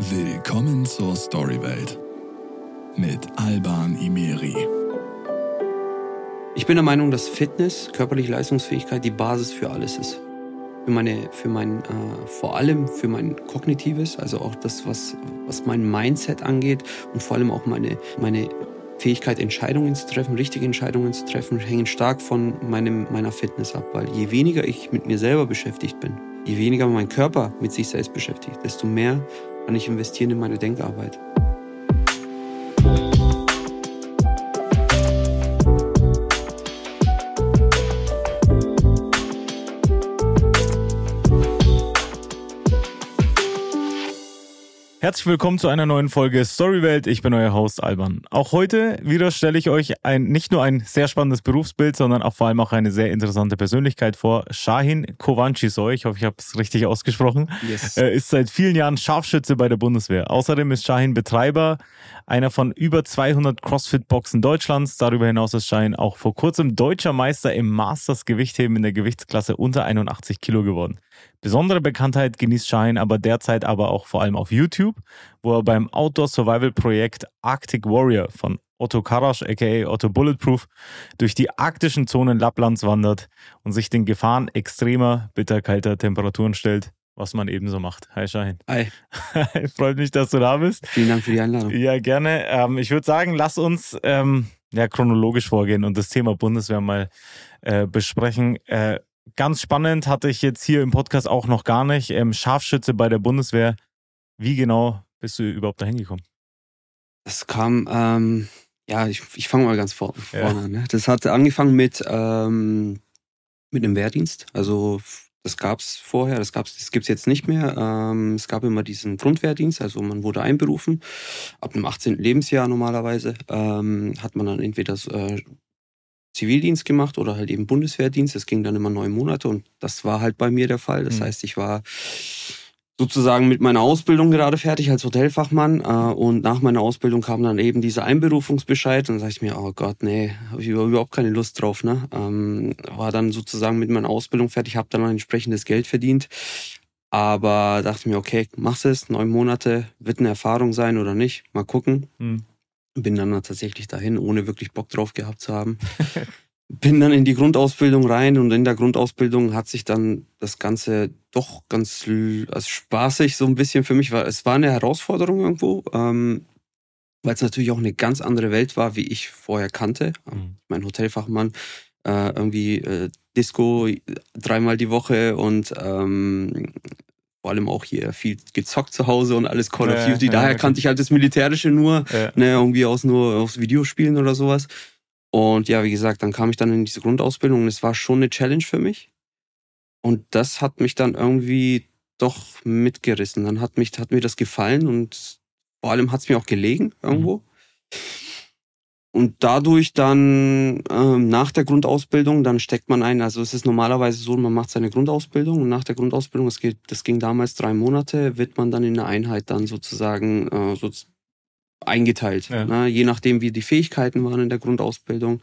Willkommen zur Storywelt mit Alban Imeri. Ich bin der Meinung, dass Fitness, körperliche Leistungsfähigkeit die Basis für alles ist. Für meine, für mein, äh, vor allem für mein kognitives, also auch das, was, was mein Mindset angeht und vor allem auch meine, meine Fähigkeit, Entscheidungen zu treffen, richtige Entscheidungen zu treffen, hängen stark von meinem, meiner Fitness ab. Weil je weniger ich mit mir selber beschäftigt bin, je weniger mein Körper mit sich selbst beschäftigt, desto mehr kann ich investieren in meine Denkarbeit. Herzlich willkommen zu einer neuen Folge Storywelt. Ich bin euer Host Alban. Auch heute wieder stelle ich euch ein, nicht nur ein sehr spannendes Berufsbild, sondern auch vor allem auch eine sehr interessante Persönlichkeit vor. Shahin Kovanchisoy, ich hoffe, ich habe es richtig ausgesprochen, yes. Er ist seit vielen Jahren Scharfschütze bei der Bundeswehr. Außerdem ist Shahin Betreiber einer von über 200 CrossFit-Boxen Deutschlands. Darüber hinaus ist Shahin auch vor kurzem deutscher Meister im Masters Gewichtheben in der Gewichtsklasse unter 81 Kilo geworden. Besondere Bekanntheit genießt Shine aber derzeit aber auch vor allem auf YouTube, wo er beim Outdoor-Survival-Projekt Arctic Warrior von Otto Karasch, aka Otto Bulletproof, durch die arktischen Zonen Lapplands wandert und sich den Gefahren extremer, bitterkalter Temperaturen stellt, was man ebenso macht. Hi Shahin. Hi. Freut mich, dass du da bist. Vielen Dank für die Einladung. Ja, gerne. Ähm, ich würde sagen, lass uns ähm, ja, chronologisch vorgehen und das Thema Bundeswehr mal äh, besprechen. Äh, Ganz spannend hatte ich jetzt hier im Podcast auch noch gar nicht. Ähm, Scharfschütze bei der Bundeswehr. Wie genau bist du überhaupt dahin gekommen? Das kam, ähm, ja, ich, ich fange mal ganz vor, vorne ja. an. Ne? Das hat angefangen mit, ähm, mit einem Wehrdienst. Also das gab es vorher, das, das gibt es jetzt nicht mehr. Ähm, es gab immer diesen Grundwehrdienst, also man wurde einberufen. Ab dem 18. Lebensjahr normalerweise ähm, hat man dann entweder äh, Zivildienst gemacht oder halt eben Bundeswehrdienst. Das ging dann immer neun Monate und das war halt bei mir der Fall. Das mhm. heißt, ich war sozusagen mit meiner Ausbildung gerade fertig als Hotelfachmann äh, und nach meiner Ausbildung kam dann eben dieser Einberufungsbescheid und dann sag ich mir, oh Gott, nee, habe ich überhaupt keine Lust drauf. Ne? Ähm, war dann sozusagen mit meiner Ausbildung fertig, habe dann ein entsprechendes Geld verdient, aber dachte mir, okay, mach's es, neun Monate, wird eine Erfahrung sein oder nicht, mal gucken. Mhm. Bin dann tatsächlich dahin, ohne wirklich Bock drauf gehabt zu haben. Bin dann in die Grundausbildung rein und in der Grundausbildung hat sich dann das Ganze doch ganz also spaßig so ein bisschen für mich. War, es war eine Herausforderung irgendwo, ähm, weil es natürlich auch eine ganz andere Welt war, wie ich vorher kannte. Mhm. Mein Hotelfachmann, äh, irgendwie äh, Disco dreimal die Woche und ähm, vor allem auch hier viel gezockt zu Hause und alles Call of Duty. Daher kannte ich halt das Militärische nur, ne, irgendwie aus nur aus Videospielen oder sowas. Und ja, wie gesagt, dann kam ich dann in diese Grundausbildung und es war schon eine Challenge für mich. Und das hat mich dann irgendwie doch mitgerissen. Dann hat mich, hat mir das gefallen und vor allem hat es mir auch gelegen irgendwo. Mhm. Und dadurch dann ähm, nach der Grundausbildung, dann steckt man ein, also es ist normalerweise so, man macht seine Grundausbildung und nach der Grundausbildung, das, geht, das ging damals drei Monate, wird man dann in eine Einheit dann sozusagen äh, so eingeteilt, ja. ne? je nachdem wie die Fähigkeiten waren in der Grundausbildung.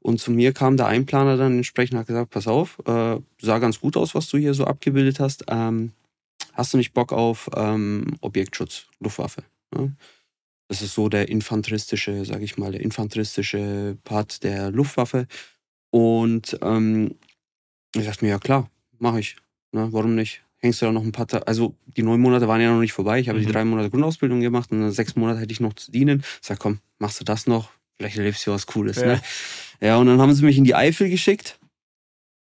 Und zu mir kam der Einplaner dann entsprechend hat gesagt, pass auf, äh, sah ganz gut aus, was du hier so abgebildet hast. Ähm, hast du nicht Bock auf ähm, Objektschutz, Luftwaffe? Ne? Das ist so der infanteristische, sage ich mal, der infanteristische Part der Luftwaffe. Und ähm, ich dachte mir, ja klar, mache ich. Ne, warum nicht? Hängst du da noch ein paar Tage, also die neun Monate waren ja noch nicht vorbei. Ich habe mhm. die drei Monate Grundausbildung gemacht und dann sechs Monate hätte ich noch zu dienen. Ich sag, komm, machst du das noch? Vielleicht erlebst du was Cooles. Ja. Ne? ja, und dann haben sie mich in die Eifel geschickt.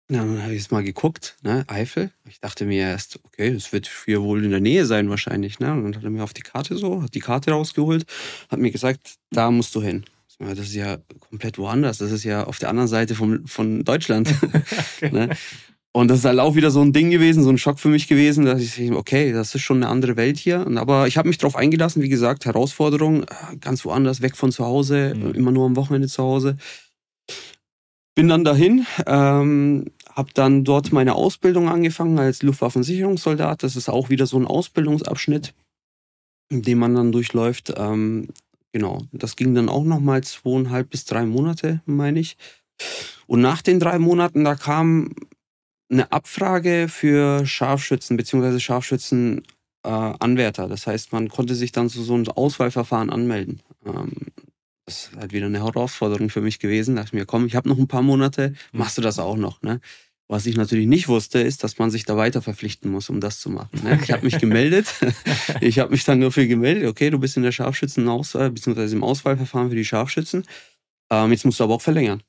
Dann habe ich jetzt mal geguckt, ne, Eifel. Ich dachte mir erst, okay, das wird hier wohl in der Nähe sein wahrscheinlich, ne? Und dann hat er mir auf die Karte so, hat die Karte rausgeholt, hat mir gesagt, da musst du hin. Das ist ja komplett woanders. Das ist ja auf der anderen Seite von, von Deutschland. okay. ne? Und das ist halt auch wieder so ein Ding gewesen, so ein Schock für mich gewesen, dass ich, okay, das ist schon eine andere Welt hier. Aber ich habe mich darauf eingelassen, wie gesagt, Herausforderung, äh, ganz woanders, weg von zu Hause, mhm. immer nur am Wochenende zu Hause. Bin dann dahin, ähm, habe dann dort meine Ausbildung angefangen als Luftwaffensicherungssoldat. Das ist auch wieder so ein Ausbildungsabschnitt, den man dann durchläuft. Ähm, genau, das ging dann auch nochmal zweieinhalb bis drei Monate, meine ich. Und nach den drei Monaten, da kam eine Abfrage für Scharfschützen bzw. Scharfschützen äh. Das heißt, man konnte sich dann zu so einem Auswahlverfahren anmelden. Ähm, das ist halt wieder eine Herausforderung für mich gewesen. Da dachte ich mir, komm, ich habe noch ein paar Monate, machst du das auch noch. Ne? Was ich natürlich nicht wusste, ist, dass man sich da weiter verpflichten muss, um das zu machen. Ne? Ich habe mich gemeldet. ich habe mich dann dafür gemeldet, okay, du bist in der Scharfschützenauswahl, beziehungsweise im Auswahlverfahren für die Scharfschützen. Ähm, jetzt musst du aber auch verlängern.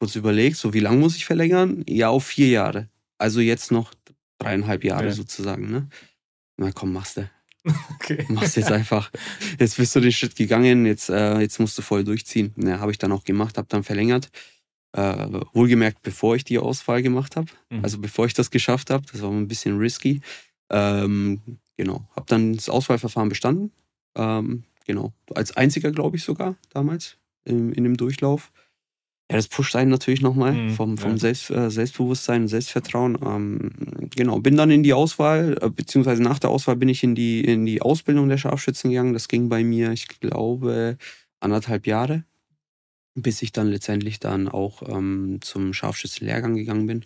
Kurz überlegt, so wie lange muss ich verlängern? Ja, auf vier Jahre. Also jetzt noch dreieinhalb Jahre Ja. sozusagen. Ne? Na komm, machst du. Okay. Machst jetzt einfach. Jetzt bist du den Schritt gegangen, jetzt, äh, jetzt musst du voll durchziehen. Ja, habe ich dann auch gemacht, habe dann verlängert. Äh, wohlgemerkt, bevor ich die Auswahl gemacht habe. Mhm. Also bevor ich das geschafft habe. Das war ein bisschen risky. Ähm, genau. Habe dann das Auswahlverfahren bestanden. Ähm, genau. Als einziger, glaube ich, sogar damals in, in dem Durchlauf. Ja, das pusht einen natürlich nochmal Mhm, vom, vom ja. Selbst, äh, Selbstbewusstsein Selbstvertrauen. Ähm, genau, bin dann in die Auswahl, äh, beziehungsweise nach der Auswahl bin ich in die, in die Ausbildung der Scharfschützen gegangen. Das ging bei mir, ich glaube, anderthalb Jahre, bis ich dann letztendlich dann auch ähm, zum Scharfschützenlehrgang gegangen bin.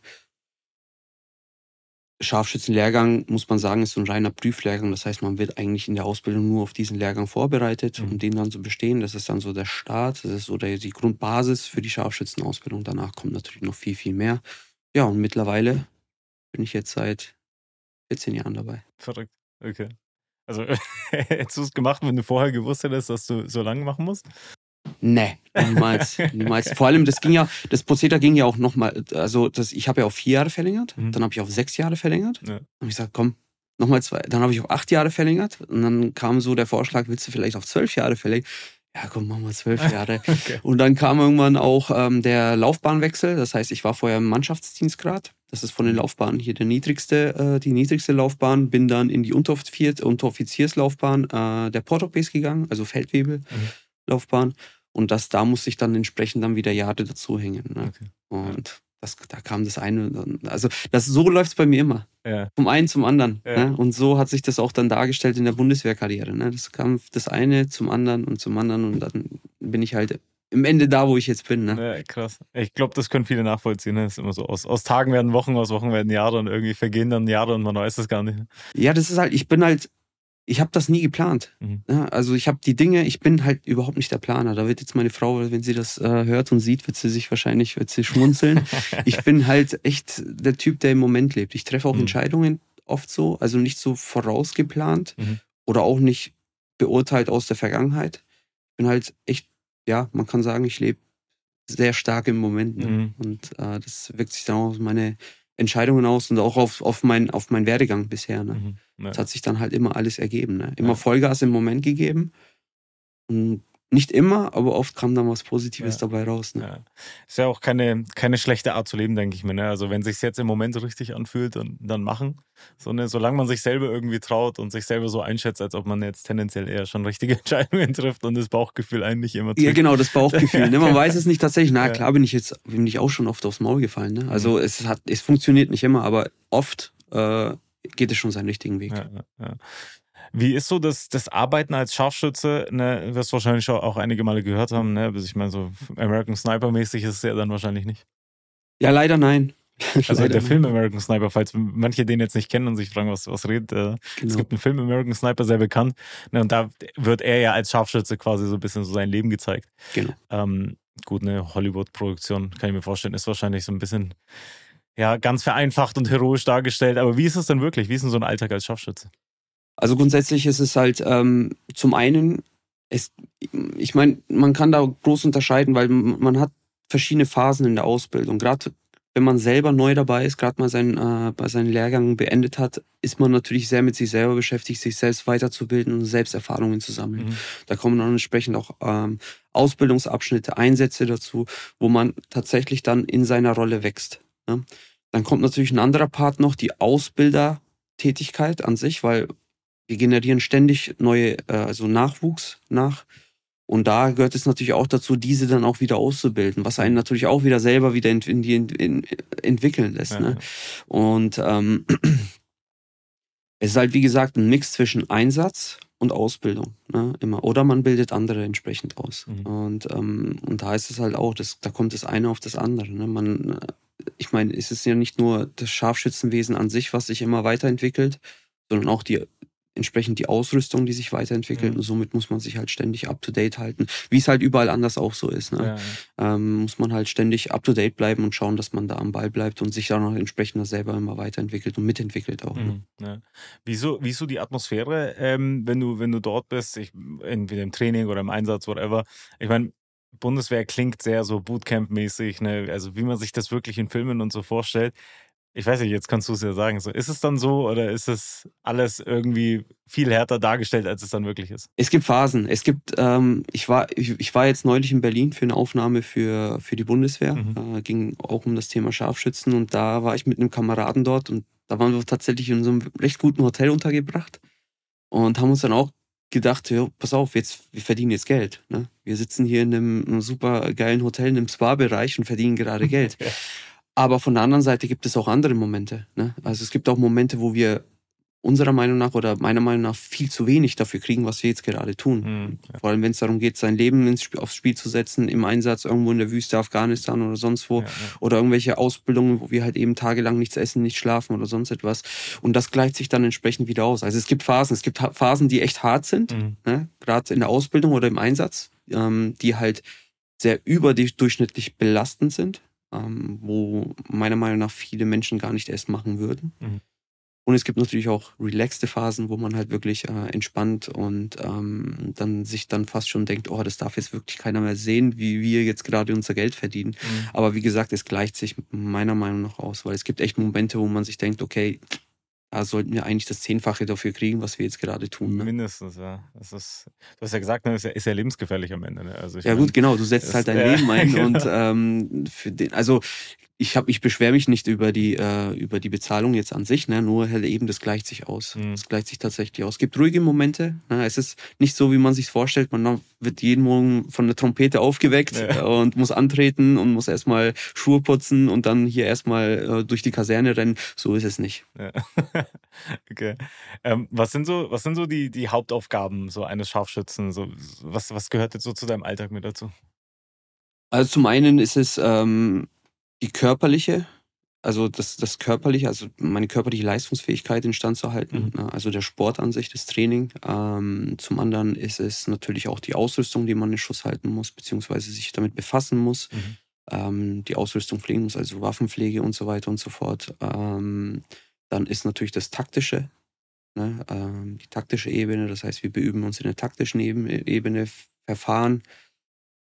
Scharfschützenlehrgang, muss man sagen, ist so ein reiner Prüflehrgang. Das heißt, man wird eigentlich in der Ausbildung nur auf diesen Lehrgang vorbereitet, Mhm. um den dann zu bestehen. Das ist dann so der Start, das ist so der, die Grundbasis für die Scharfschützenausbildung. Danach kommt natürlich noch viel, viel mehr. Ja, und mittlerweile bin ich jetzt seit 14 Jahren dabei. Verrückt. Okay. Also hättest du es gemacht, wenn du vorher gewusst hättest, dass du so lange machen musst? Nee, niemals, niemals. Vor allem, das ging ja, das Prozedere ging ja auch nochmal, also das, ich habe ja auf vier Jahre verlängert, Mhm. dann habe ich auf sechs Jahre verlängert. Ja. Dann habe ich gesagt, komm, nochmal zwei. Dann habe ich auf acht Jahre verlängert und dann kam so der Vorschlag, willst du vielleicht auf zwölf Jahre verlängern? Ja, komm, mach mal zwölf Jahre. Okay. Und dann kam irgendwann auch ähm, der Laufbahnwechsel. Das heißt, ich war vorher im Mannschaftsdienstgrad. Das ist von den Laufbahnen hier der niedrigste, äh, die niedrigste Laufbahn. Bin dann in die Unteroffizier Unteroffizierslaufbahn äh, der Portobase gegangen, also Feldwebel-Laufbahn. Und das, da musste ich dann entsprechend dann wieder Jahre dazuhängen. Ne? Okay. Und das, da kam das eine. Also das, so läuft es bei mir immer. Ja. Vom einen zum anderen. Ja. Ne? Und so hat sich das auch dann dargestellt in der Bundeswehrkarriere. Ne? Das kam das eine zum anderen und zum anderen und dann bin ich halt im Ende da, wo ich jetzt bin. Ne? Ja, krass. Ich glaube, das können viele nachvollziehen. Ne? Das ist immer so. Aus, aus Tagen werden Wochen, aus Wochen werden Jahre und irgendwie vergehen dann Jahre und man weiß es gar nicht. Ja, das ist halt, ich bin halt, ich habe das nie geplant. Mhm. Ja, also ich habe die Dinge, ich bin halt überhaupt nicht der Planer. Da wird jetzt meine Frau, wenn sie das äh, hört und sieht, wird sie sich wahrscheinlich wird sie schmunzeln. ich bin halt echt der Typ, der im Moment lebt. Ich treffe auch Mhm. Entscheidungen oft so, also nicht so vorausgeplant Mhm. oder auch nicht beurteilt aus der Vergangenheit. Ich bin halt echt, ja, man kann sagen, ich lebe sehr stark im Moment. Ne? Mhm. Und äh, das wirkt sich dann auch auf meine Entscheidungen aus und auch auf, auf, mein, auf meinen Werdegang bisher. Ne? Mhm. Ja. Es hat sich dann halt immer alles ergeben. Ne? Immer Ja. Vollgas im Moment gegeben. Und nicht immer, aber oft kam dann was Positives Ja. dabei raus. Ne? Ja. Ist ja auch keine, keine schlechte Art zu leben, denke ich mir. Ne? Also wenn sich jetzt im Moment richtig anfühlt, dann, dann machen. So, ne? Solange man sich selber irgendwie traut und sich selber so einschätzt, als ob man jetzt tendenziell eher schon richtige Entscheidungen trifft und das Bauchgefühl einen nicht immer Ja, trügt. genau, das Bauchgefühl. Ne? Man weiß es nicht tatsächlich. Na Ja. klar bin ich jetzt, bin ich auch schon oft aufs Maul gefallen. Ne? Also Mhm. es hat, es funktioniert nicht immer, aber oft äh, geht es schon seinen richtigen Weg. Ja, ja, ja. Wie ist so das, das Arbeiten als Scharfschütze? Ne, wirst du wahrscheinlich auch, einige Male gehört haben. Ne? Also ich meine, so American Sniper-mäßig ist es ja dann wahrscheinlich nicht. Ja, leider nein. Also Leider der. Film American Sniper, falls manche den jetzt nicht kennen und sich fragen, was, was redet. Äh, Es Genau. gibt einen Film American Sniper, sehr bekannt. Ne, und da wird er ja als Scharfschütze quasi so ein bisschen so sein Leben gezeigt. Genau. Ähm, gut, eine Hollywood-Produktion, kann ich mir vorstellen, ist wahrscheinlich so ein bisschen ja, ganz vereinfacht und heroisch dargestellt. Aber wie ist es denn wirklich? Wie ist denn so ein Alltag als Scharfschütze? Also grundsätzlich ist es halt ähm, zum einen, es, ich meine, man kann da groß unterscheiden, weil man hat verschiedene Phasen in der Ausbildung. Gerade wenn man selber neu dabei ist, gerade mal seinen, äh, bei seinen Lehrgang beendet hat, ist man natürlich sehr mit sich selber beschäftigt, sich selbst weiterzubilden und Selbsterfahrungen zu sammeln. Mhm. Da kommen dann entsprechend auch ähm, Ausbildungsabschnitte, Einsätze dazu, wo man tatsächlich dann in seiner Rolle wächst. Ne? Dann kommt natürlich ein anderer Part noch, die Ausbildertätigkeit an sich, weil wir generieren ständig neue, äh, also Nachwuchs nach. Und da gehört es natürlich auch dazu, diese dann auch wieder auszubilden, was einen natürlich auch wieder selber wieder in ent in entwickeln lässt. Ja, Ne? Und ähm, es ist halt, wie gesagt, ein Mix zwischen Einsatz und Ausbildung. Ne? Immer. Oder man bildet andere entsprechend aus. Mhm. Und, ähm, und da ist es halt auch, das, da kommt das eine auf das andere. Ne? Man, äh, ich meine, es ist ja nicht nur das Scharfschützenwesen an sich, was sich immer weiterentwickelt, sondern auch die entsprechend die Ausrüstung, die sich weiterentwickelt. Mhm. Und somit muss man sich halt ständig up-to-date halten. Wie es halt überall anders auch so ist. Ne? Ja, ja. Ähm, muss man halt ständig up-to-date bleiben und schauen, dass man da am Ball bleibt und sich dann auch entsprechend selber immer weiterentwickelt und mitentwickelt auch. Ne? Mhm, ja. Wieso, wieso die Atmosphäre, ähm, wenn, du, wenn du dort bist, ich, entweder im Training oder im Einsatz, whatever. Ich meine, Bundeswehr klingt sehr so Bootcamp-mäßig, ne? also wie man sich das wirklich in Filmen und so vorstellt. Ich weiß nicht, jetzt kannst du es ja sagen. So, ist es dann so oder ist es alles irgendwie viel härter dargestellt, als es dann wirklich ist? Es gibt Phasen. Es gibt, ähm, ich, war, ich, ich war jetzt neulich in Berlin für eine Aufnahme für, für die Bundeswehr. Mhm. Äh, ging auch um das Thema Scharfschützen und da war ich mit einem Kameraden dort und da waren wir tatsächlich in so einem recht guten Hotel untergebracht und haben uns dann auch gedacht, ja, pass auf, jetzt, wir verdienen jetzt Geld. Ne? Wir sitzen hier in einem, einem super geilen Hotel, in einem Spa-Bereich und verdienen gerade Geld. Aber von der anderen Seite gibt es auch andere Momente. Ne? Also es gibt auch Momente, wo wir unserer Meinung nach oder meiner Meinung nach viel zu wenig dafür kriegen, was wir jetzt gerade tun. Mhm, ja. Vor allem, wenn es darum geht, sein Leben ins Spiel, aufs Spiel zu setzen, im Einsatz irgendwo in der Wüste Afghanistan oder sonst wo. Ja, ja. Oder irgendwelche Ausbildungen, wo wir halt eben tagelang nichts essen, nicht schlafen oder sonst etwas. Und das gleicht sich dann entsprechend wieder aus. Also es gibt Phasen. Es gibt Ha- Phasen, die echt hart sind, Mhm. ne? gerade in der Ausbildung oder im Einsatz, ähm, die halt sehr überdurchschnittlich belastend sind, ähm, wo meiner Meinung nach viele Menschen gar nicht erst machen würden. Mhm. Und es gibt natürlich auch relaxte Phasen, wo man halt wirklich äh, entspannt und ähm, dann sich dann fast schon denkt, oh, das darf jetzt wirklich keiner mehr sehen, wie wir jetzt gerade unser Geld verdienen. Mhm. Aber wie gesagt, es gleicht sich meiner Meinung nach aus, weil es gibt echt Momente, wo man sich denkt, okay, sollten wir eigentlich das Zehnfache dafür kriegen, was wir jetzt gerade tun. Ne? Mindestens, ja. Das ist, du hast ja gesagt, ne, ist ja, ist ja lebensgefährlich am Ende. Ne? Also Ja mein, gut, genau, du setzt halt dein ja, Leben ein genau. und ähm, für den, also ich habe, ich beschwere mich nicht über die äh, über die Bezahlung jetzt an sich, ne, nur halt eben das gleicht sich aus. Mhm. Das gleicht sich tatsächlich aus. Es gibt ruhige Momente. Ne, es ist nicht so, wie man sich vorstellt. Man wird jeden Morgen von der Trompete aufgeweckt Ja. und muss antreten und muss erstmal Schuhe putzen und dann hier erstmal äh, durch die Kaserne rennen. So ist es nicht. Ja. okay. Ähm, was sind so, was sind so die, die Hauptaufgaben so eines Scharfschützen? So, was, was gehört jetzt so zu deinem Alltag mit dazu? Also zum einen ist es ähm, die körperliche, also das, das körperliche, also meine körperliche Leistungsfähigkeit instand zu halten, Mhm. ne, also der Sport an sich, das Training. Ähm, zum anderen ist es natürlich auch die Ausrüstung, die man in Schuss halten muss, beziehungsweise sich damit befassen muss, Mhm. ähm, die Ausrüstung pflegen muss, also Waffenpflege und so weiter und so fort. Ähm, dann ist natürlich das Taktische, ne, ähm, die taktische Ebene, das heißt, wir beüben uns in der taktischen Ebene, Ebene Verfahren,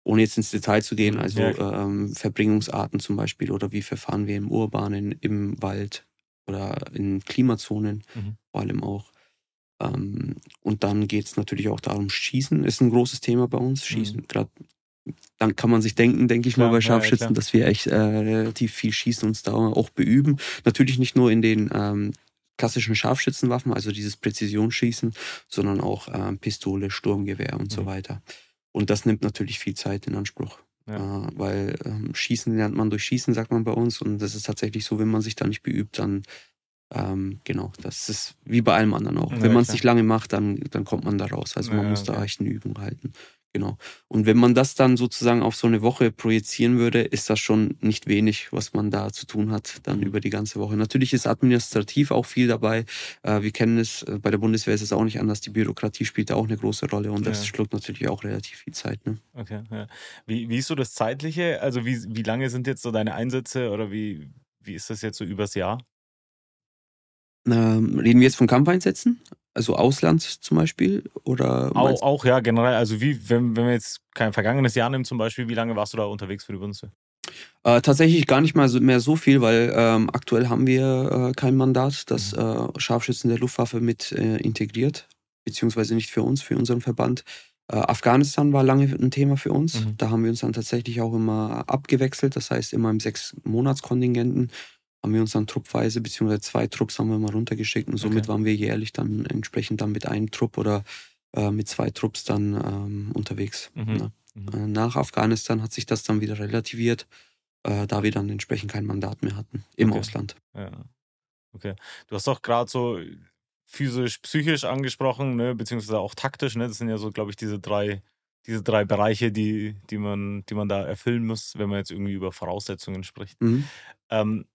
ohne jetzt ins Detail zu gehen, also Ja, ähm, Verbringungsarten zum Beispiel oder wie verfahren wir im Urbanen, im Wald oder in Klimazonen Mhm. vor allem auch. Ähm, und dann geht es natürlich auch darum, Schießen ist ein großes Thema bei uns. Schießen, Mhm. gerade dann kann man sich denken, denke ich Klar, mal, bei ja, ja, Scharfschützen, klar. dass wir echt äh, relativ viel schießen und uns da auch beüben. Natürlich nicht nur in den ähm, klassischen Scharfschützenwaffen, also dieses Präzisionsschießen, sondern auch ähm, Pistole, Sturmgewehr und so Mhm. weiter. Und das nimmt natürlich viel Zeit in Anspruch. Ja. Äh, weil ähm, Schießen lernt man durch Schießen, sagt man bei uns. Und das ist tatsächlich so, wenn man sich da nicht beübt, dann ähm, genau, das ist wie bei allem anderen auch. Ja, wenn man es nicht lange macht, dann, dann kommt man da raus. Also man Ja, muss da okay. echt eine Übung halten. Genau. Und wenn man das dann sozusagen auf so eine Woche projizieren würde, ist das schon nicht wenig, was man da zu tun hat, dann Mhm. über die ganze Woche. Natürlich ist administrativ auch viel dabei. Äh, wir kennen es, äh, bei der Bundeswehr ist es auch nicht anders. Die Bürokratie spielt da auch eine große Rolle und das Ja. schluckt natürlich auch relativ viel Zeit. Ne? Okay, ja. Wie, wie ist so das Zeitliche? Also wie, wie lange sind jetzt so deine Einsätze oder wie, wie ist das jetzt so übers Jahr? Ähm, reden wir jetzt von Kampfeinsätzen? Also Ausland zum Beispiel? Oder Auch, auch ja, generell. Also wie, wenn, wenn wir jetzt kein vergangenes Jahr nehmen zum Beispiel, wie lange warst du da unterwegs für die Bundeswehr? Äh, tatsächlich gar nicht mal so, mehr so viel, weil ähm, aktuell haben wir äh, kein Mandat, das äh, Scharfschützen der Luftwaffe mit äh, integriert, beziehungsweise nicht für uns, für unseren Verband. Äh, Afghanistan war lange ein Thema für uns. Mhm. Da haben wir uns dann tatsächlich auch immer abgewechselt, das heißt immer im Sechs-Monats-Kontingenten haben wir uns dann truppweise, beziehungsweise zwei Trupps haben wir mal runtergeschickt und somit Okay. waren wir jährlich dann entsprechend dann mit einem Trupp oder äh, mit zwei Trupps dann ähm, unterwegs. Mhm. Ne? Mhm. Äh, Nach Afghanistan hat sich das dann wieder relativiert, äh, da wir dann entsprechend kein Mandat mehr hatten im Okay. Ausland. Ja. Okay. Du hast auch gerade so physisch, psychisch angesprochen, ne, beziehungsweise auch taktisch, ne? Das sind ja so, glaube ich, diese drei, diese drei Bereiche, die, die, man, die man da erfüllen muss, wenn man jetzt irgendwie über Voraussetzungen spricht. Mhm. Ähm,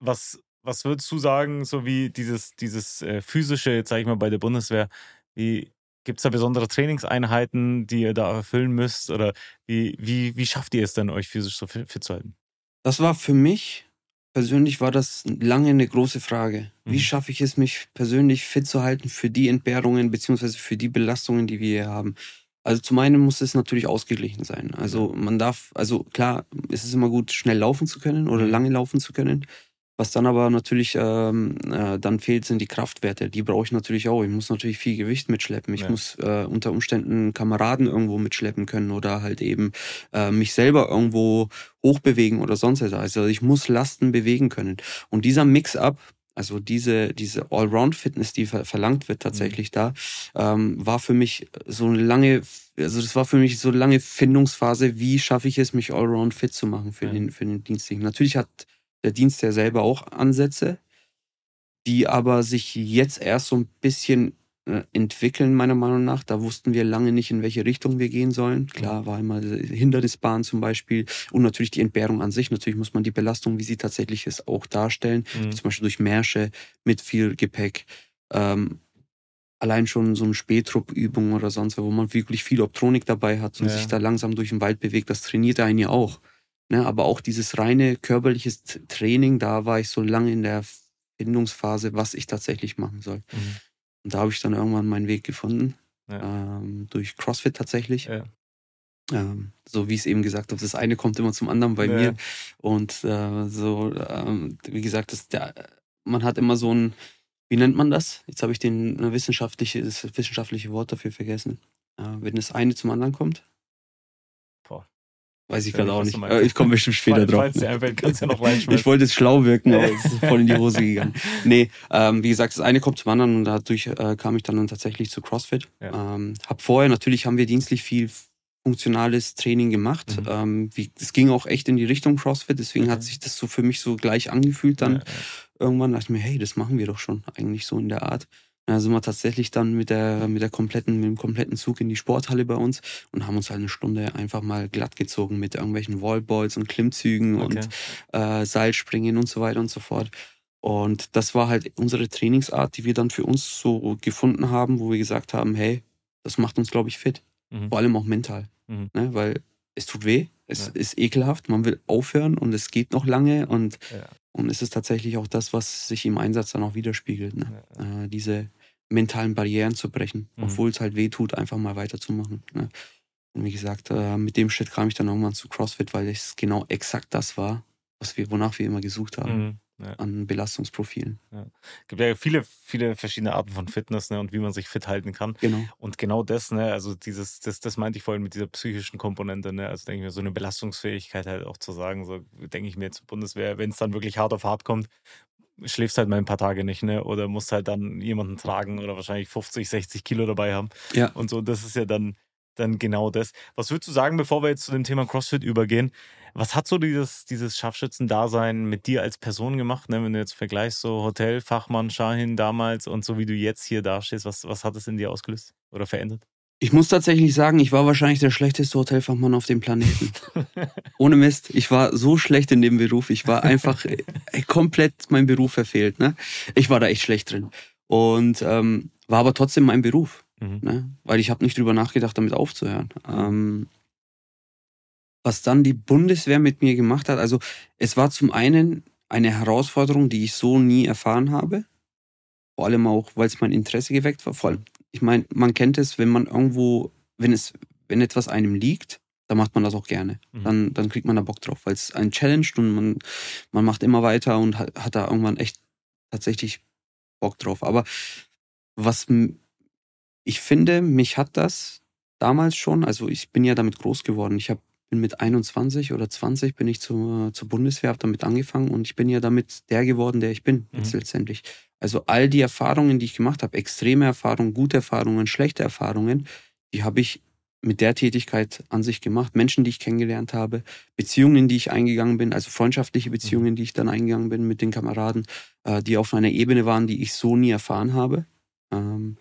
was, was würdest du sagen, so wie dieses, dieses äh, physische, jetzt sage ich mal, bei der Bundeswehr, wie gibt es da besondere Trainingseinheiten, die ihr da erfüllen müsst? Oder wie, wie, wie schafft ihr es denn, euch physisch so fit, fit zu halten? Das war für mich persönlich war das lange eine große Frage. Wie mhm. schaffe ich es, mich persönlich fit zu halten für die Entbehrungen beziehungsweise für die Belastungen, die wir hier haben? Also zum einen muss es natürlich ausgeglichen sein. Also man darf, also klar, ist es immer gut, schnell laufen zu können oder mhm. lange laufen zu können. Was dann aber natürlich ähm, äh, dann fehlt, sind die Kraftwerte. Die brauche ich natürlich auch. Ich muss natürlich viel Gewicht mitschleppen. Ich ja. muss äh, unter Umständen Kameraden irgendwo mitschleppen können oder halt eben äh, mich selber irgendwo hochbewegen oder sonst etwas. Also ich muss Lasten bewegen können. Und dieser Mix-up, also diese, diese Allround-Fitness, die ver verlangt wird tatsächlich mhm. da, ähm, war für mich so eine lange, also das war für mich so eine lange Findungsphase, wie schaffe ich es, mich Allround fit zu machen für, ja. den, für den Dienstlichen. Natürlich hat der Dienst ja selber auch Ansätze, die aber sich jetzt erst so ein bisschen äh, entwickeln, meiner Meinung nach. Da wussten wir lange nicht, in welche Richtung wir gehen sollen. Klar war immer Hindernisbahn zum Beispiel und natürlich die Entbehrung an sich. Natürlich muss man die Belastung, wie sie tatsächlich ist, auch darstellen. Mhm. Zum Beispiel durch Märsche mit viel Gepäck. Ähm, allein schon so eine Spähtruppübung oder sonst wo man wirklich viel Optronik dabei hat und ja. sich da langsam durch den Wald bewegt, das trainiert einen ja auch. Ne, aber auch dieses reine körperliche Training, da war ich so lange in der Findungsphase, was ich tatsächlich machen soll. Mhm. Und da habe ich dann irgendwann meinen Weg gefunden. Ja. Ähm, durch CrossFit tatsächlich. Ja. Ähm, so wie ich es eben gesagt habe, das eine kommt immer zum anderen bei ja. mir. Und äh, so, ähm, wie gesagt, das, der, man hat immer so ein, wie nennt man das? Jetzt habe ich den wissenschaftliche, das wissenschaftliche Wort dafür vergessen. Äh, wenn das eine zum anderen kommt. Weiß ich gerade auch nicht. Äh, ich komme bestimmt später drauf. Falls dir einfällt, kannst ja noch Ich wollte jetzt schlau wirken, aber es ist voll in die Hose gegangen. Nee, ähm, wie gesagt, das eine kommt zum anderen und dadurch äh, kam ich dann tatsächlich zu CrossFit. Ja. Ähm, hab vorher, natürlich haben wir dienstlich viel funktionales Training gemacht. Mhm. Ähm, wie, ging auch echt in die Richtung CrossFit, deswegen mhm. hat sich das so für mich so gleich angefühlt dann. Ja, ja. Irgendwann dachte ich mir, hey, das machen wir doch schon eigentlich so in der Art. Da sind wir tatsächlich dann mit der, mit der kompletten, mit dem kompletten Zug in die Sporthalle bei uns und haben uns halt eine Stunde einfach mal glatt gezogen mit irgendwelchen Wallballs und Klimmzügen okay. und äh, Seilspringen und so weiter und so fort. Und das war halt unsere Trainingsart, die wir dann für uns so gefunden haben, wo wir gesagt haben, hey, das macht uns, glaube ich, fit. Mhm. Vor allem auch mental. Mhm. Ne? Weil es tut weh, es ja. ist ekelhaft, man will aufhören und es geht noch lange und, ja. und es ist tatsächlich auch das, was sich im Einsatz dann auch widerspiegelt. Ne? Ja. Äh, diese, mentalen Barrieren zu brechen, mhm. obwohl es halt weh tut, einfach mal weiterzumachen. Ne? Und wie gesagt, äh, mit dem Shit kam ich dann irgendwann zu CrossFit, weil es genau exakt das war, was wir, wonach wir immer gesucht haben. Mhm. Ja. an Belastungsprofilen. Ja. Es gibt ja viele, viele verschiedene Arten von Fitness ne, und wie man sich fit halten kann. Genau. Und genau das, ne, also dieses, das, das meinte ich vorhin mit dieser psychischen Komponente, ne, also denke ich mir, so eine Belastungsfähigkeit halt auch zu sagen, so denke ich mir jetzt Bundeswehr, wenn es dann wirklich hart auf hart kommt, schläfst halt mal ein paar Tage nicht, ne? Oder musst halt dann jemanden tragen oder wahrscheinlich 50, 60 Kilo dabei haben. Ja. Und so, das ist ja dann, dann genau das. Was würdest du sagen, bevor wir jetzt zu dem Thema CrossFit übergehen? Was hat so dieses, dieses Scharfschützendasein mit dir als Person gemacht, ne? Wenn du jetzt vergleichst, so Hotelfachmann Shahin damals und so wie du jetzt hier dastehst, was, was hat es in dir ausgelöst oder verändert? Ich muss tatsächlich sagen, ich war wahrscheinlich der schlechteste Hotelfachmann auf dem Planeten. Ohne Mist. Ich war so schlecht in dem Beruf. Ich war einfach ey, komplett mein Beruf verfehlt. Ne? Ich war da echt schlecht drin. Und ähm, war aber trotzdem mein Beruf. Mhm. Ne? Weil ich habe nicht drüber nachgedacht, damit aufzuhören. Ähm, was dann die Bundeswehr mit mir gemacht hat, also es war zum einen eine Herausforderung, die ich so nie erfahren habe. Vor allem auch, weil es mein Interesse geweckt war. Vor allem ich meine, man kennt es, wenn man irgendwo, wenn es, wenn etwas einem liegt, dann macht man das auch gerne. Mhm. Dann, dann kriegt man da Bock drauf, weil es ein Challenge und man, man macht immer weiter und hat, hat da irgendwann echt tatsächlich Bock drauf. Aber was ich finde, mich hat das damals schon, also ich bin ja damit groß geworden. Ich hab, bin mit 21 oder 20 bin ich zur, zur Bundeswehr, habe damit angefangen und ich bin ja damit der geworden, der ich bin, mhm. jetzt letztendlich. Also all die Erfahrungen, die ich gemacht habe, extreme Erfahrungen, gute Erfahrungen, schlechte Erfahrungen, die habe ich mit der Tätigkeit an sich gemacht. Menschen, die ich kennengelernt habe, Beziehungen, die ich eingegangen bin, also freundschaftliche Beziehungen, die ich dann eingegangen bin mit den Kameraden, äh, die auf einer Ebene waren, die ich so nie erfahren habe. Ähm,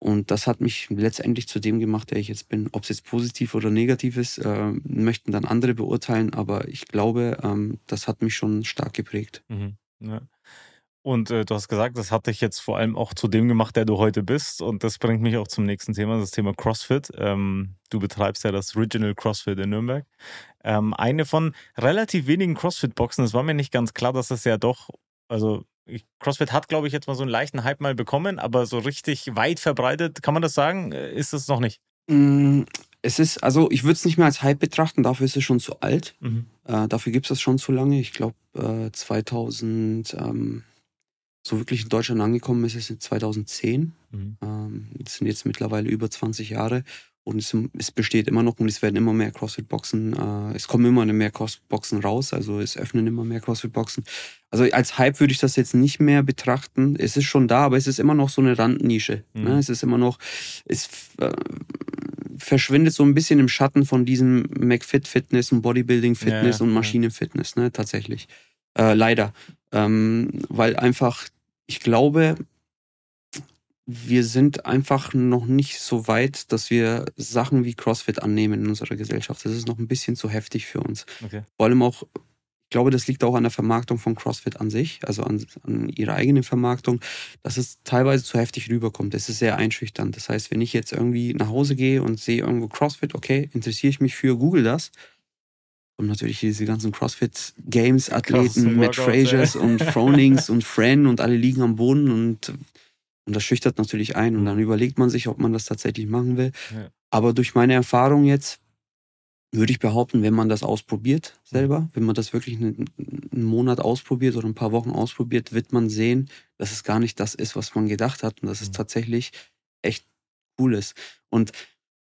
und das hat mich letztendlich zu dem gemacht, der ich jetzt bin. Ob es jetzt positiv oder negativ ist, äh, möchten dann andere beurteilen, aber ich glaube, ähm, das hat mich schon stark geprägt. Mhm. Ja. Und äh, du hast gesagt, das hat dich jetzt vor allem auch zu dem gemacht, der du heute bist. Und das bringt mich auch zum nächsten Thema, das Thema CrossFit. Ähm, du betreibst ja das Original CrossFit in Nürnberg. Ähm, eine von relativ wenigen CrossFit-Boxen. Es war mir nicht ganz klar, dass es ja doch, also CrossFit hat, glaube ich, jetzt mal so einen leichten Hype mal bekommen, aber so richtig weit verbreitet, kann man das sagen, äh, ist es noch nicht? Mm, es ist, also ich würde es nicht mehr als Hype betrachten, dafür ist es schon zu alt. Mhm. Äh, dafür gibt es das schon zu lange. Ich glaube, äh, 2000, ähm, so wirklich in Deutschland angekommen ist es in 2010. Mhm. Ähm, das sind jetzt mittlerweile über 20 Jahre. Und es, es, besteht immer noch und es werden immer mehr CrossFit-Boxen, äh, es kommen immer mehr CrossFit-Boxen raus, also es öffnen immer mehr CrossFit-Boxen. Also als Hype würde ich das jetzt nicht mehr betrachten. Es ist schon da, aber es ist immer noch so eine Randnische. Ne? Mhm. Ne? Es ist immer noch, es äh, verschwindet so ein bisschen im Schatten von diesem McFit-Fitness und Bodybuilding-Fitness ja, und Maschinen-Fitness, ne? tatsächlich. Äh, leider. Ähm, weil einfach, ich glaube, wir sind einfach noch nicht so weit, dass wir Sachen wie CrossFit annehmen in unserer Gesellschaft. Das ist noch ein bisschen zu heftig für uns. Okay. Vor allem auch, ich glaube, das liegt auch an der Vermarktung von CrossFit an sich, also an, an ihrer eigenen Vermarktung, dass es teilweise zu heftig rüberkommt. Es ist sehr einschüchternd. Das heißt, wenn ich jetzt irgendwie nach Hause gehe und sehe irgendwo CrossFit, okay, interessiere ich mich für Google das. Und natürlich diese ganzen CrossFit-Games-Athleten, Matt Frasers und Fronings und Fran und alle liegen am Boden und und das schüchtert natürlich ein und dann überlegt man sich, ob man das tatsächlich machen will. Ja. Aber durch meine Erfahrung jetzt würde ich behaupten, wenn man das ausprobiert selber, mhm. wenn man das wirklich einen, einen, Monat ausprobiert oder ein paar Wochen ausprobiert, wird man sehen, dass es gar nicht das ist, was man gedacht hat und dass es mhm. tatsächlich echt cool ist. Und,